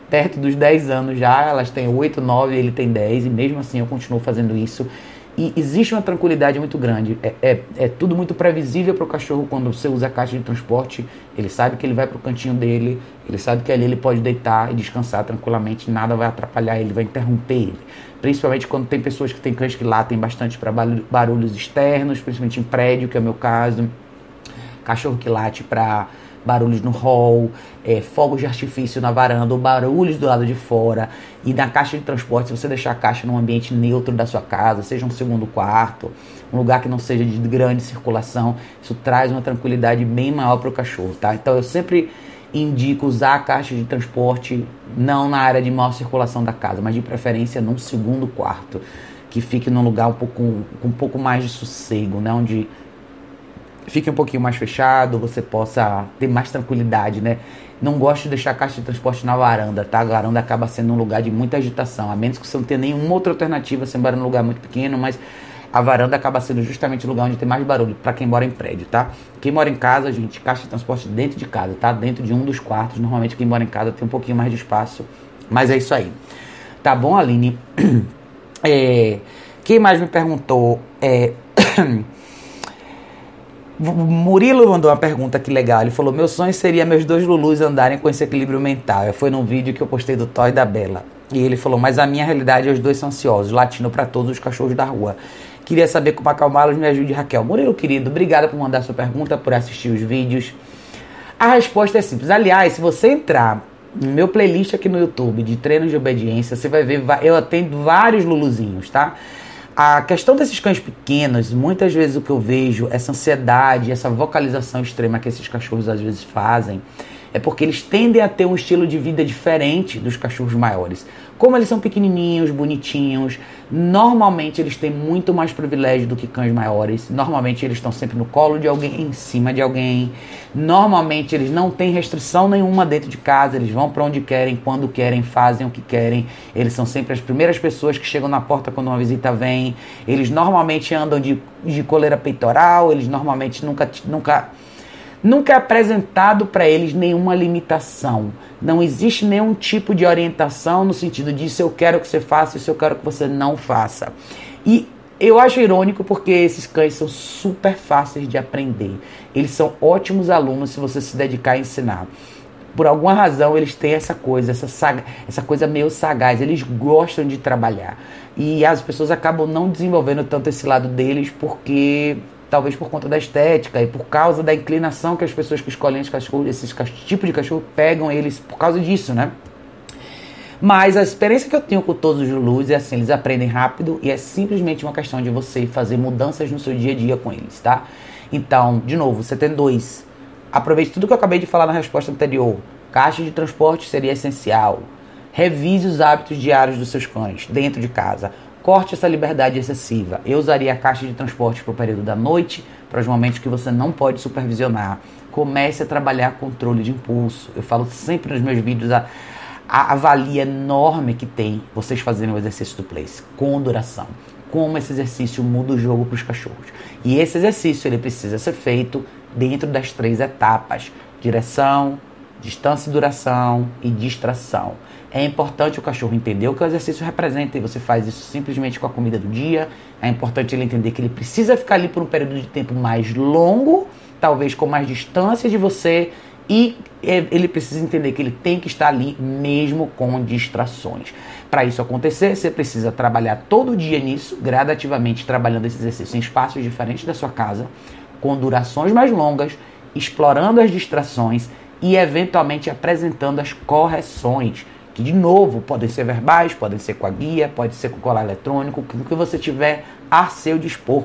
perto dos 10 anos já, elas têm 8, 9, ele tem 10, e mesmo assim eu continuo fazendo isso. E existe uma tranquilidade muito grande. É, é, é tudo muito previsível para o cachorro quando você usa a caixa de transporte. Ele sabe que ele vai para o cantinho dele, ele sabe que ali ele pode deitar e descansar tranquilamente, nada vai atrapalhar ele, vai interromper ele. Principalmente quando tem pessoas que têm cães que latem bastante para barulhos externos, principalmente em prédio, que é o meu caso. Cachorro que late para barulhos no hall, é, fogos de artifício na varanda, ou barulhos do lado de fora. E na caixa de transporte, se você deixar a caixa num ambiente neutro da sua casa, seja um segundo quarto, um lugar que não seja de grande circulação, isso traz uma tranquilidade bem maior para o cachorro, tá? Então eu sempre indico usar a caixa de transporte não na área de maior circulação da casa, mas de preferência num segundo quarto, que fique num lugar um pouco, com um pouco mais de sossego, né? Onde fique um pouquinho mais fechado, você possa ter mais tranquilidade, né? Não gosto de deixar a caixa de transporte na varanda, tá? A varanda acaba sendo um lugar de muita agitação, a menos que você não tenha nenhuma outra alternativa, você mora num lugar muito pequeno, mas a varanda acaba sendo justamente o lugar onde tem mais barulho para quem mora em prédio, tá? Quem mora em casa, gente, caixa de transporte dentro de casa, tá? Dentro de um dos quartos. Normalmente quem mora em casa tem um pouquinho mais de espaço, mas é isso aí. Tá bom, Aline? É, quem mais me perguntou é Murilo mandou uma pergunta que legal. Ele falou: Meu sonho seria meus dois Lulus andarem com esse equilíbrio mental. Foi num vídeo que eu postei do Toy da Bela. E ele falou: Mas a minha realidade é os dois são ansiosos, latindo para todos os cachorros da rua. Queria saber como acalmá-los. Me ajude, Raquel. Murilo, querido, obrigada por mandar sua pergunta, por assistir os vídeos. A resposta é simples. Aliás, se você entrar no meu playlist aqui no YouTube de treinos de obediência, você vai ver, eu atendo vários Luluzinhos, tá? A questão desses cães pequenos, muitas vezes o que eu vejo, essa ansiedade, essa vocalização extrema que esses cachorros às vezes fazem, é porque eles tendem a ter um estilo de vida diferente dos cachorros maiores. Como eles são pequenininhos, bonitinhos, normalmente eles têm muito mais privilégio do que cães maiores. Normalmente eles estão sempre no colo de alguém, em cima de alguém. Normalmente eles não têm restrição nenhuma dentro de casa, eles vão para onde querem, quando querem, fazem o que querem. Eles são sempre as primeiras pessoas que chegam na porta quando uma visita vem. Eles normalmente andam de, de coleira peitoral, eles normalmente nunca nunca Nunca é apresentado para eles nenhuma limitação. Não existe nenhum tipo de orientação no sentido de eu quero que você faça, se eu quero que você não faça. E eu acho irônico porque esses cães são super fáceis de aprender. Eles são ótimos alunos se você se dedicar a ensinar. Por alguma razão eles têm essa coisa, essa, saga, essa coisa meio sagaz. Eles gostam de trabalhar. E as pessoas acabam não desenvolvendo tanto esse lado deles porque talvez por conta da estética e por causa da inclinação que as pessoas que escolhem esses cachorros, esses tipos de cachorro pegam eles por causa disso, né? Mas a experiência que eu tenho com todos os Lulus é assim, eles aprendem rápido e é simplesmente uma questão de você fazer mudanças no seu dia a dia com eles, tá? Então, de novo, você tem dois. Aproveite tudo que eu acabei de falar na resposta anterior. Caixa de transporte seria essencial. Revise os hábitos diários dos seus cães dentro de casa. Corte essa liberdade excessiva. Eu usaria a caixa de transporte para o período da noite, para os momentos que você não pode supervisionar. Comece a trabalhar controle de impulso. Eu falo sempre nos meus vídeos a, a, a valia enorme que tem vocês fazerem o exercício do place com duração. Como esse exercício muda o jogo para os cachorros. E esse exercício ele precisa ser feito dentro das três etapas: direção, distância e duração e distração. É importante o cachorro entender o que o exercício representa e você faz isso simplesmente com a comida do dia. É importante ele entender que ele precisa ficar ali por um período de tempo mais longo, talvez com mais distância de você, e ele precisa entender que ele tem que estar ali mesmo com distrações. Para isso acontecer, você precisa trabalhar todo dia nisso, gradativamente trabalhando esse exercício em espaços diferentes da sua casa, com durações mais longas, explorando as distrações e eventualmente apresentando as correções que de novo podem ser verbais, podem ser com a guia, pode ser com colar eletrônico, o que você tiver a seu dispor.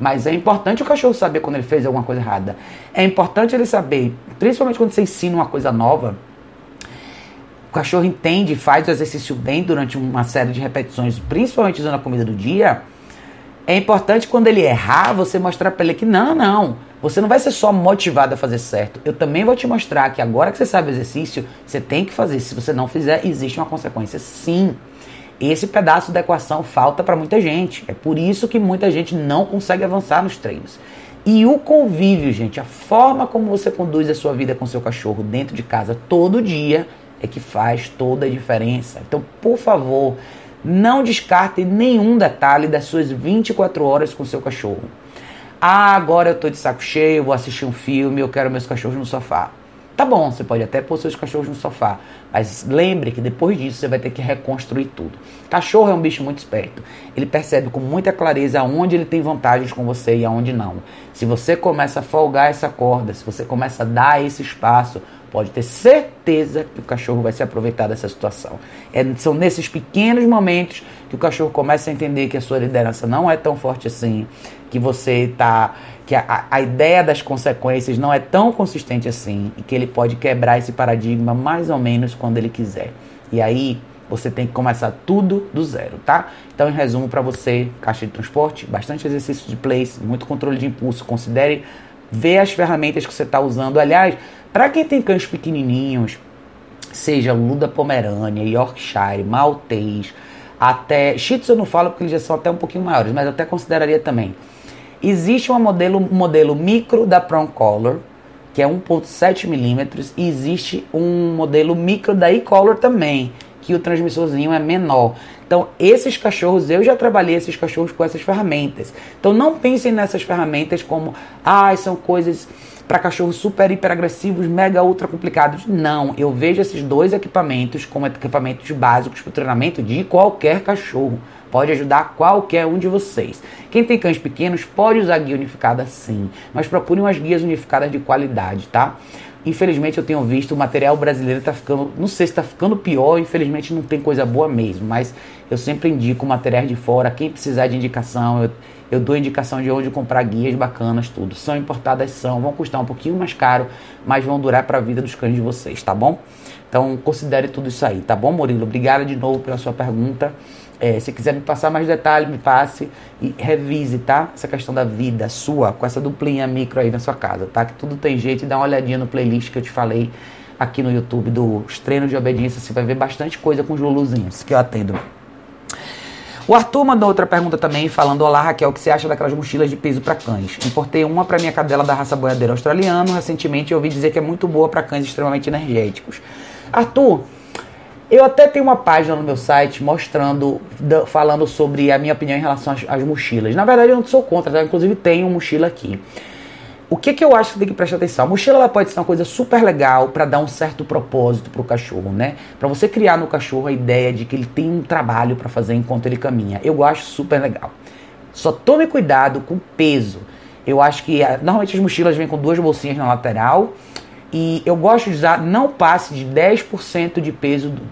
Mas é importante o cachorro saber quando ele fez alguma coisa errada. É importante ele saber, principalmente quando você ensina uma coisa nova, o cachorro entende, faz o exercício bem durante uma série de repetições, principalmente usando a comida do dia. É importante quando ele errar, você mostrar para ele que não, não, você não vai ser só motivado a fazer certo. Eu também vou te mostrar que agora que você sabe o exercício, você tem que fazer. Se você não fizer, existe uma consequência. Sim. Esse pedaço da equação falta para muita gente. É por isso que muita gente não consegue avançar nos treinos. E o convívio, gente, a forma como você conduz a sua vida com seu cachorro dentro de casa todo dia é que faz toda a diferença. Então, por favor, não descarte nenhum detalhe das suas 24 horas com seu cachorro. Ah, agora eu tô de saco cheio, vou assistir um filme, eu quero meus cachorros no sofá. Tá bom, você pode até pôr seus cachorros no sofá, mas lembre que depois disso você vai ter que reconstruir tudo. Cachorro é um bicho muito esperto. Ele percebe com muita clareza aonde ele tem vantagens com você e aonde não. Se você começa a folgar essa corda, se você começa a dar esse espaço, pode ter certeza que o cachorro vai se aproveitar dessa situação. É, são nesses pequenos momentos que o cachorro começa a entender que a sua liderança não é tão forte assim, que você tá que a, a ideia das consequências não é tão consistente assim e que ele pode quebrar esse paradigma mais ou menos quando ele quiser. E aí você tem que começar tudo do zero, tá? Então, em resumo para você, caixa de transporte, bastante exercício de place, muito controle de impulso, considere ver as ferramentas que você está usando. Aliás, para quem tem cães pequenininhos, seja Luda Pomerânia, Yorkshire, Maltês, até Shih eu não falo porque eles já são até um pouquinho maiores, mas eu até consideraria também. Existe um modelo, modelo micro da Prong Color, que é 1.7 milímetros, e existe um modelo micro da E-Color também, que o transmissorzinho é menor. Então, esses cachorros, eu já trabalhei esses cachorros com essas ferramentas. Então, não pensem nessas ferramentas como, ah, são coisas para cachorros super hiper agressivos, mega ultra complicados. Não, eu vejo esses dois equipamentos como equipamentos básicos para o treinamento de qualquer cachorro pode ajudar qualquer um de vocês. Quem tem cães pequenos pode usar guia unificada sim, mas procure umas guias unificadas de qualidade, tá? Infelizmente eu tenho visto o material brasileiro tá ficando, não sei se está ficando pior, infelizmente não tem coisa boa mesmo, mas eu sempre indico materiais de fora. Quem precisar de indicação, eu, eu dou indicação de onde comprar guias bacanas, tudo. São importadas, são, vão custar um pouquinho mais caro, mas vão durar para a vida dos cães de vocês, tá bom? Então considere tudo isso aí, tá bom, Murilo? Obrigado de novo pela sua pergunta. É, se quiser me passar mais detalhes, me passe e revise, tá? Essa questão da vida sua, com essa duplinha micro aí na sua casa, tá? Que tudo tem jeito e dá uma olhadinha no playlist que eu te falei aqui no YouTube dos treinos de obediência. Você vai ver bastante coisa com os luluzinhos que eu atendo. O Arthur mandou outra pergunta também, falando: Olá Raquel, o que você acha daquelas mochilas de peso para cães? Importei uma para minha cadela da raça boiadeira australiano. Recentemente eu ouvi dizer que é muito boa para cães extremamente energéticos. Arthur, eu até tenho uma página no meu site mostrando, falando sobre a minha opinião em relação às, às mochilas. Na verdade, eu não sou contra, tá? inclusive tenho mochila aqui. O que, que eu acho que tem que prestar atenção? A mochila ela pode ser uma coisa super legal para dar um certo propósito para o cachorro, né? Para você criar no cachorro a ideia de que ele tem um trabalho para fazer enquanto ele caminha. Eu acho super legal. Só tome cuidado com o peso. Eu acho que normalmente as mochilas vêm com duas bolsinhas na lateral e eu gosto de usar não passe de 10% de peso do,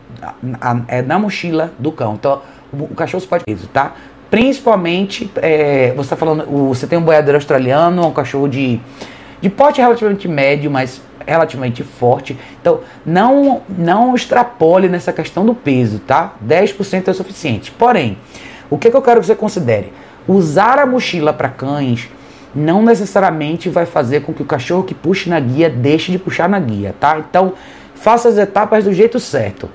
na, é, na mochila do cão. Então, o, o cachorro pode peso, tá? Principalmente, é, você está falando, você tem um boiadeiro australiano, um cachorro de, de porte relativamente médio, mas relativamente forte. Então, não, não extrapole nessa questão do peso, tá? 10% é o suficiente. Porém, o que, que eu quero que você considere? Usar a mochila para cães não necessariamente vai fazer com que o cachorro que puxe na guia deixe de puxar na guia, tá? Então, faça as etapas do jeito certo.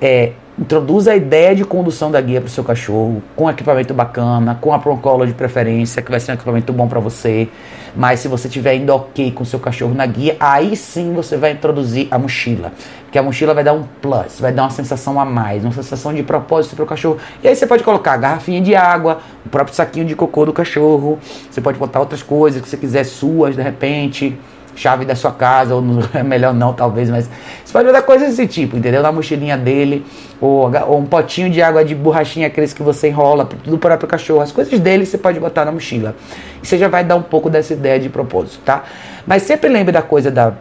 É, introduza a ideia de condução da guia para o seu cachorro, com equipamento bacana, com a Proncolo de preferência, que vai ser um equipamento bom para você. Mas se você estiver indo ok com o seu cachorro na guia, aí sim você vai introduzir a mochila. Porque a mochila vai dar um plus, vai dar uma sensação a mais, uma sensação de propósito para o cachorro. E aí você pode colocar a garrafinha de água, o próprio saquinho de cocô do cachorro, você pode botar outras coisas que você quiser suas de repente chave da sua casa, ou no, é melhor não, talvez, mas você pode botar coisas desse tipo, entendeu? Na mochilinha dele, ou, ou, um potinho de água de borrachinha, aqueles que você enrola, tudo para o cachorro, as coisas dele você pode botar na mochila. E você já vai dar um pouco dessa ideia de propósito, tá? Mas sempre lembre da coisa da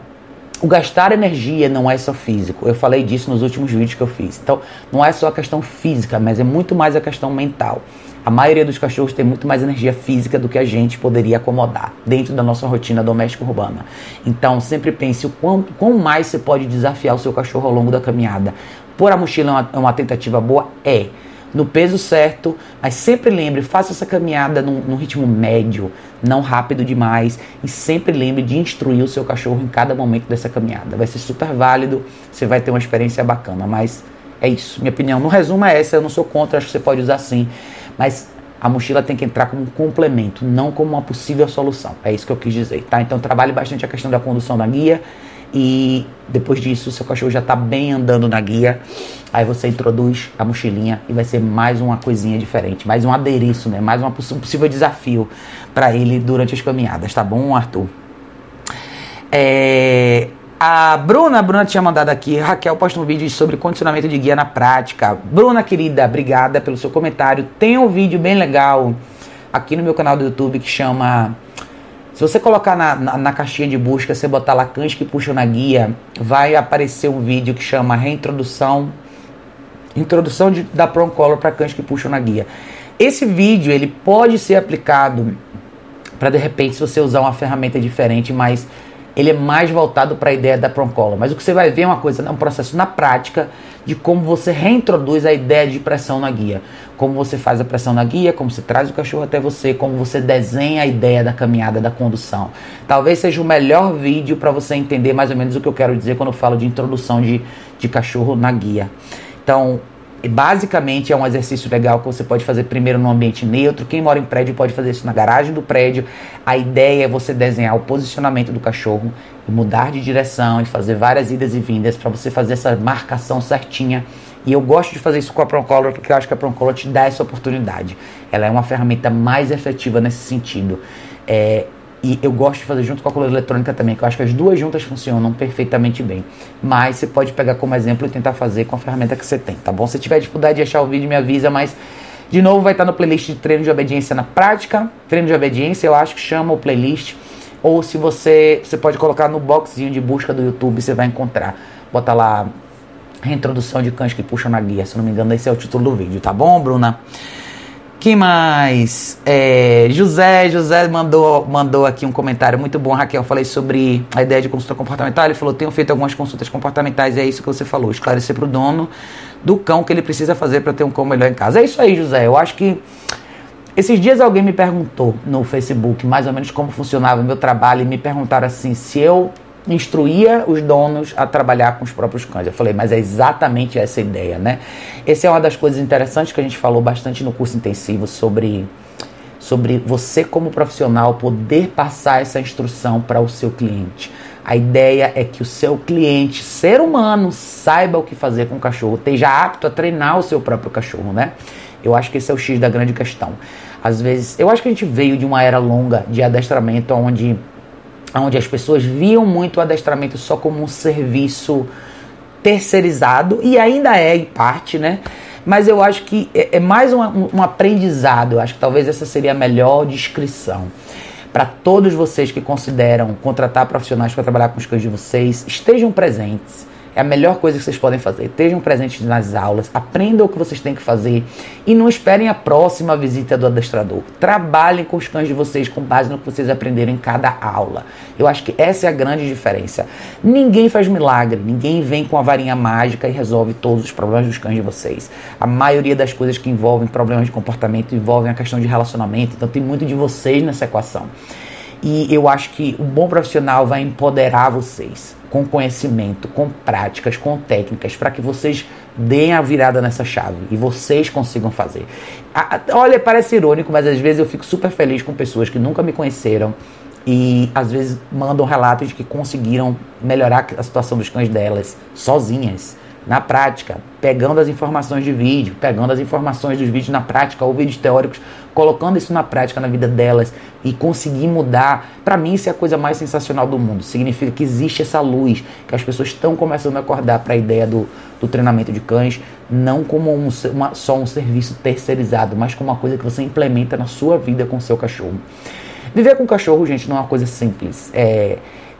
o gastar energia não é só físico. Eu falei disso nos últimos vídeos que eu fiz. Então, não é só a questão física, mas é muito mais a questão mental. A maioria dos cachorros tem muito mais energia física do que a gente poderia acomodar dentro da nossa rotina doméstica urbana. Então, sempre pense o quão, quão mais você pode desafiar o seu cachorro ao longo da caminhada. Por a mochila é uma, é uma tentativa boa? É no peso certo, mas sempre lembre, faça essa caminhada num, num, ritmo médio, não rápido demais, e sempre lembre de instruir o seu cachorro em cada momento dessa caminhada. Vai ser super válido, você vai ter uma experiência bacana, mas é isso. Minha opinião, no resumo é essa, eu não sou contra, acho que você pode usar sim. Mas a mochila tem que entrar como um complemento, não como uma possível solução. É isso que eu quis dizer, tá? Então trabalhe bastante a questão da condução da guia e depois disso seu cachorro já está bem andando na guia. Aí você introduz a mochilinha e vai ser mais uma coisinha diferente, mais um adereço, né? Mais uma, um possível desafio para ele durante as caminhadas, tá bom, Arthur? É, a Bruna, a Bruna tinha mandado aqui, Raquel posta um vídeo sobre condicionamento de guia na prática. Bruna, querida, obrigada pelo seu comentário. Tem um vídeo bem legal aqui no meu canal do YouTube que chama. Se você colocar na, na, na caixinha de busca, você botar lá cães que puxam na guia, vai aparecer um vídeo que chama Reintrodução. Introdução de, da Color para cães que puxam na guia. Esse vídeo ele pode ser aplicado para de repente se você usar uma ferramenta diferente, mas ele é mais voltado para a ideia da Proncola. Mas o que você vai ver é uma coisa, é um processo na prática de como você reintroduz a ideia de pressão na guia. Como você faz a pressão na guia, como você traz o cachorro até você, como você desenha a ideia da caminhada, da condução. Talvez seja o melhor vídeo para você entender mais ou menos o que eu quero dizer quando eu falo de introdução de, de cachorro na guia. Então, basicamente é um exercício legal que você pode fazer primeiro no ambiente neutro. Quem mora em prédio pode fazer isso na garagem do prédio. A ideia é você desenhar o posicionamento do cachorro e mudar de direção e fazer várias idas e vindas para você fazer essa marcação certinha. E eu gosto de fazer isso com a Procolor porque eu acho que a Procolor te dá essa oportunidade. Ela é uma ferramenta mais efetiva nesse sentido. É, e eu gosto de fazer junto com a coleira eletrônica também, que eu acho que as duas juntas funcionam perfeitamente bem. Mas você pode pegar como exemplo e tentar fazer com a ferramenta que você tem, tá bom? Se tiver dificuldade de achar o vídeo, me avisa, mas de novo vai estar no playlist de treino de obediência na prática. Treino de obediência, eu acho que chama o playlist. Ou se você, você pode colocar no boxzinho de busca do YouTube, você vai encontrar. Bota lá Reintrodução de cães que puxam na guia, se não me engano, esse é o título do vídeo, tá bom, Bruna? Que mais? É, José, José mandou, mandou aqui um comentário muito bom, Raquel. Falei sobre a ideia de consulta comportamental. Ele falou: tenho feito algumas consultas comportamentais e é isso que você falou. Esclarecer para o dono do cão que ele precisa fazer para ter um cão melhor em casa. É isso aí, José. Eu acho que esses dias alguém me perguntou no Facebook mais ou menos como funcionava o meu trabalho e me perguntaram assim se eu instruía os donos a trabalhar com os próprios cães. Eu falei, mas é exatamente essa ideia, né? Essa é uma das coisas interessantes que a gente falou bastante no curso intensivo sobre sobre você como profissional poder passar essa instrução para o seu cliente. A ideia é que o seu cliente, ser humano, saiba o que fazer com o cachorro, esteja apto a treinar o seu próprio cachorro, né? Eu acho que esse é o X da grande questão. Às vezes, eu acho que a gente veio de uma era longa de adestramento onde onde as pessoas viam muito o adestramento só como um serviço terceirizado, e ainda é em parte, né? Mas eu acho que é, é mais um, um, aprendizado, eu acho que talvez essa seria a melhor descrição. Para todos vocês que consideram contratar profissionais para trabalhar com os cães de vocês, estejam presentes é a melhor coisa que vocês podem fazer. Estejam presentes nas aulas, aprendam o que vocês têm que fazer e não esperem a próxima visita do adestrador. Trabalhem com os cães de vocês com base no que vocês aprenderam em cada aula. Eu acho que essa é a grande diferença. Ninguém faz milagre, ninguém vem com a varinha mágica e resolve todos os problemas dos cães de vocês. A maioria das coisas que envolvem problemas de comportamento envolvem a questão de relacionamento, então tem muito de vocês nessa equação. E eu acho que o bom profissional vai empoderar vocês com conhecimento, com práticas, com técnicas, para que vocês deem a virada nessa chave e vocês consigam fazer. Olha, parece irônico, mas às vezes eu fico super feliz com pessoas que nunca me conheceram e às vezes mandam relatos de que conseguiram melhorar a situação dos cães delas sozinhas na prática, pegando as informações de vídeo, pegando as informações dos vídeos na prática ou vídeos teóricos, colocando isso na prática na vida delas e conseguir mudar. Para mim, isso é a coisa mais sensacional do mundo. Significa que existe essa luz, que as pessoas estão começando a acordar para a ideia do, do treinamento de cães, não como um, uma, só um serviço terceirizado, mas como uma coisa que você implementa na sua vida com o seu cachorro. Viver com cachorro, gente, não é uma coisa simples. É,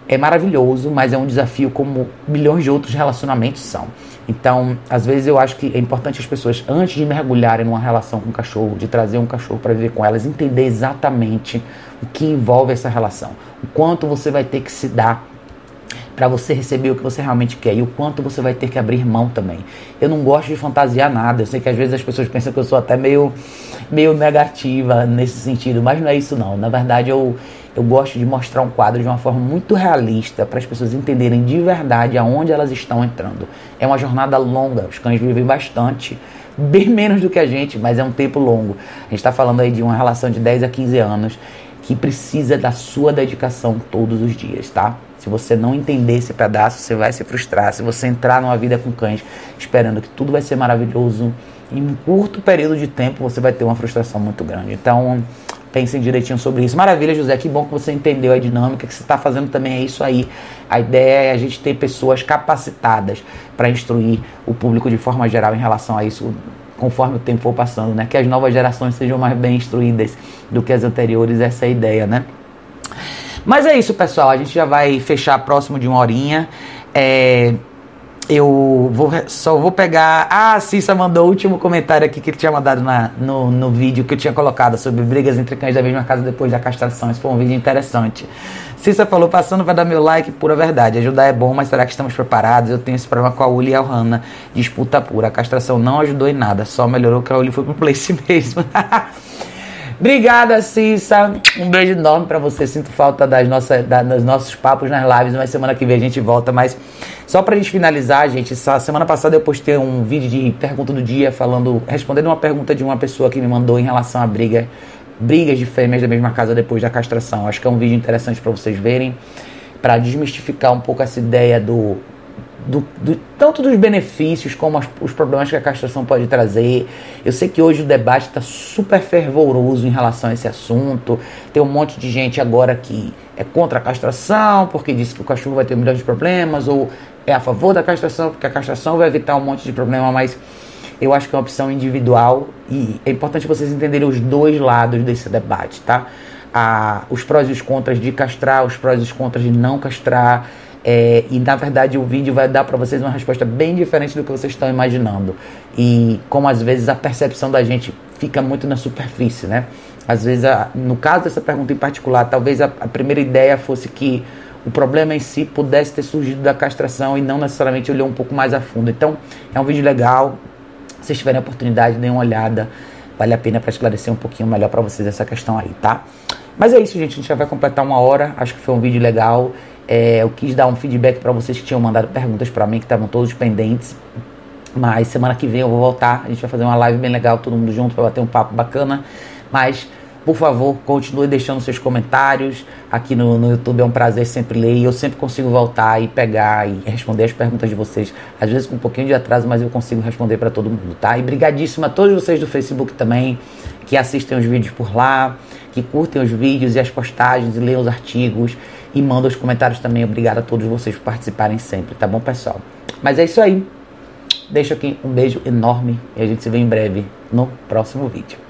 é maravilhoso, mas é um desafio como milhões de outros relacionamentos são. Então, às vezes eu acho que é importante as pessoas, antes de mergulharem numa relação com o cachorro, de trazer um cachorro para viver com elas, entender exatamente o que envolve essa relação, o quanto você vai ter que se dar para você receber o que você realmente quer e o quanto você vai ter que abrir mão também. Eu não gosto de fantasiar nada. Eu sei que às vezes as pessoas pensam que eu sou até meio, meio negativa nesse sentido, mas não é isso não. Na verdade, eu, eu gosto de mostrar um quadro de uma forma muito realista para as pessoas entenderem de verdade aonde elas estão entrando. É uma jornada longa, os cães vivem bastante, bem menos do que a gente, mas é um tempo longo. A gente está falando aí de uma relação de 10 a 15 anos que precisa da sua dedicação todos os dias, tá? Se você não entender esse pedaço, você vai se frustrar. Se você entrar numa vida com cães esperando que tudo vai ser maravilhoso, em um curto período de tempo você vai ter uma frustração muito grande. Então, pensem direitinho sobre isso. Maravilha, José, que bom que você entendeu a dinâmica, que você está fazendo também é isso aí. A ideia é a gente ter pessoas capacitadas para instruir o público de forma geral em relação a isso, conforme o tempo for passando, né? Que as novas gerações sejam mais bem instruídas do que as anteriores, essa é a ideia, né? Mas é isso, pessoal. A gente já vai fechar próximo de uma horinha. É, eu vou, só vou pegar. Ah, a Cissa mandou o último comentário aqui que ele tinha mandado na, no, no vídeo que eu tinha colocado sobre brigas entre cães da mesma casa depois da castração. Esse foi um vídeo interessante. Cissa falou: passando para dar meu like, pura verdade. Ajudar é bom, mas será que estamos preparados? Eu tenho esse problema com a Uli e a Hanna. Disputa pura. A castração não ajudou em nada, só melhorou que a Uli foi pro place mesmo. Obrigada, Cissa. Um beijo enorme para você. Sinto falta das nossas, da, dos nossos papos nas lives, mas semana que vem a gente volta. Mas só pra gente finalizar, gente, essa semana passada eu postei um vídeo de pergunta do dia falando, respondendo uma pergunta de uma pessoa que me mandou em relação a briga, brigas de fêmeas da mesma casa depois da castração. Acho que é um vídeo interessante para vocês verem, para desmistificar um pouco essa ideia do do, do, tanto dos benefícios como as, os problemas que a castração pode trazer. Eu sei que hoje o debate está super fervoroso em relação a esse assunto. Tem um monte de gente agora que é contra a castração porque diz que o cachorro vai ter milhões de problemas, ou é a favor da castração porque a castração vai evitar um monte de problema, mas eu acho que é uma opção individual e é importante vocês entenderem os dois lados desse debate, tá? Ah, os prós e os contras de castrar, os prós e os contras de não castrar É, e na verdade o vídeo vai dar para vocês uma resposta bem diferente do que vocês estão imaginando. E como às vezes a percepção da gente fica muito na superfície, né? Às vezes, a, no caso dessa pergunta em particular, talvez a, a primeira ideia fosse que o problema em si pudesse ter surgido da castração e não necessariamente olhou um pouco mais a fundo. Então, é um vídeo legal. Se vocês tiverem a oportunidade, deem uma olhada. Vale a pena para esclarecer um pouquinho melhor para vocês essa questão aí, tá? Mas é isso, gente. A gente já vai completar uma hora. Acho que foi um vídeo legal. É, eu quis dar um feedback para vocês que tinham mandado perguntas para mim, que estavam todos pendentes. Mas semana que vem eu vou voltar. A gente vai fazer uma live bem legal, todo mundo junto, para bater um papo bacana. Mas por favor, continue deixando seus comentários. Aqui no, no YouTube é um prazer sempre ler e eu sempre consigo voltar e pegar e responder as perguntas de vocês. Às vezes com um pouquinho de atraso, mas eu consigo responder para todo mundo, tá? E brigadíssimo a todos vocês do Facebook também, que assistem os vídeos por lá, que curtem os vídeos e as postagens e leem os artigos e mandam os comentários também. Obrigado a todos vocês por participarem sempre, tá bom, pessoal? Mas é isso aí. Deixo aqui um beijo enorme e a gente se vê em breve no próximo vídeo.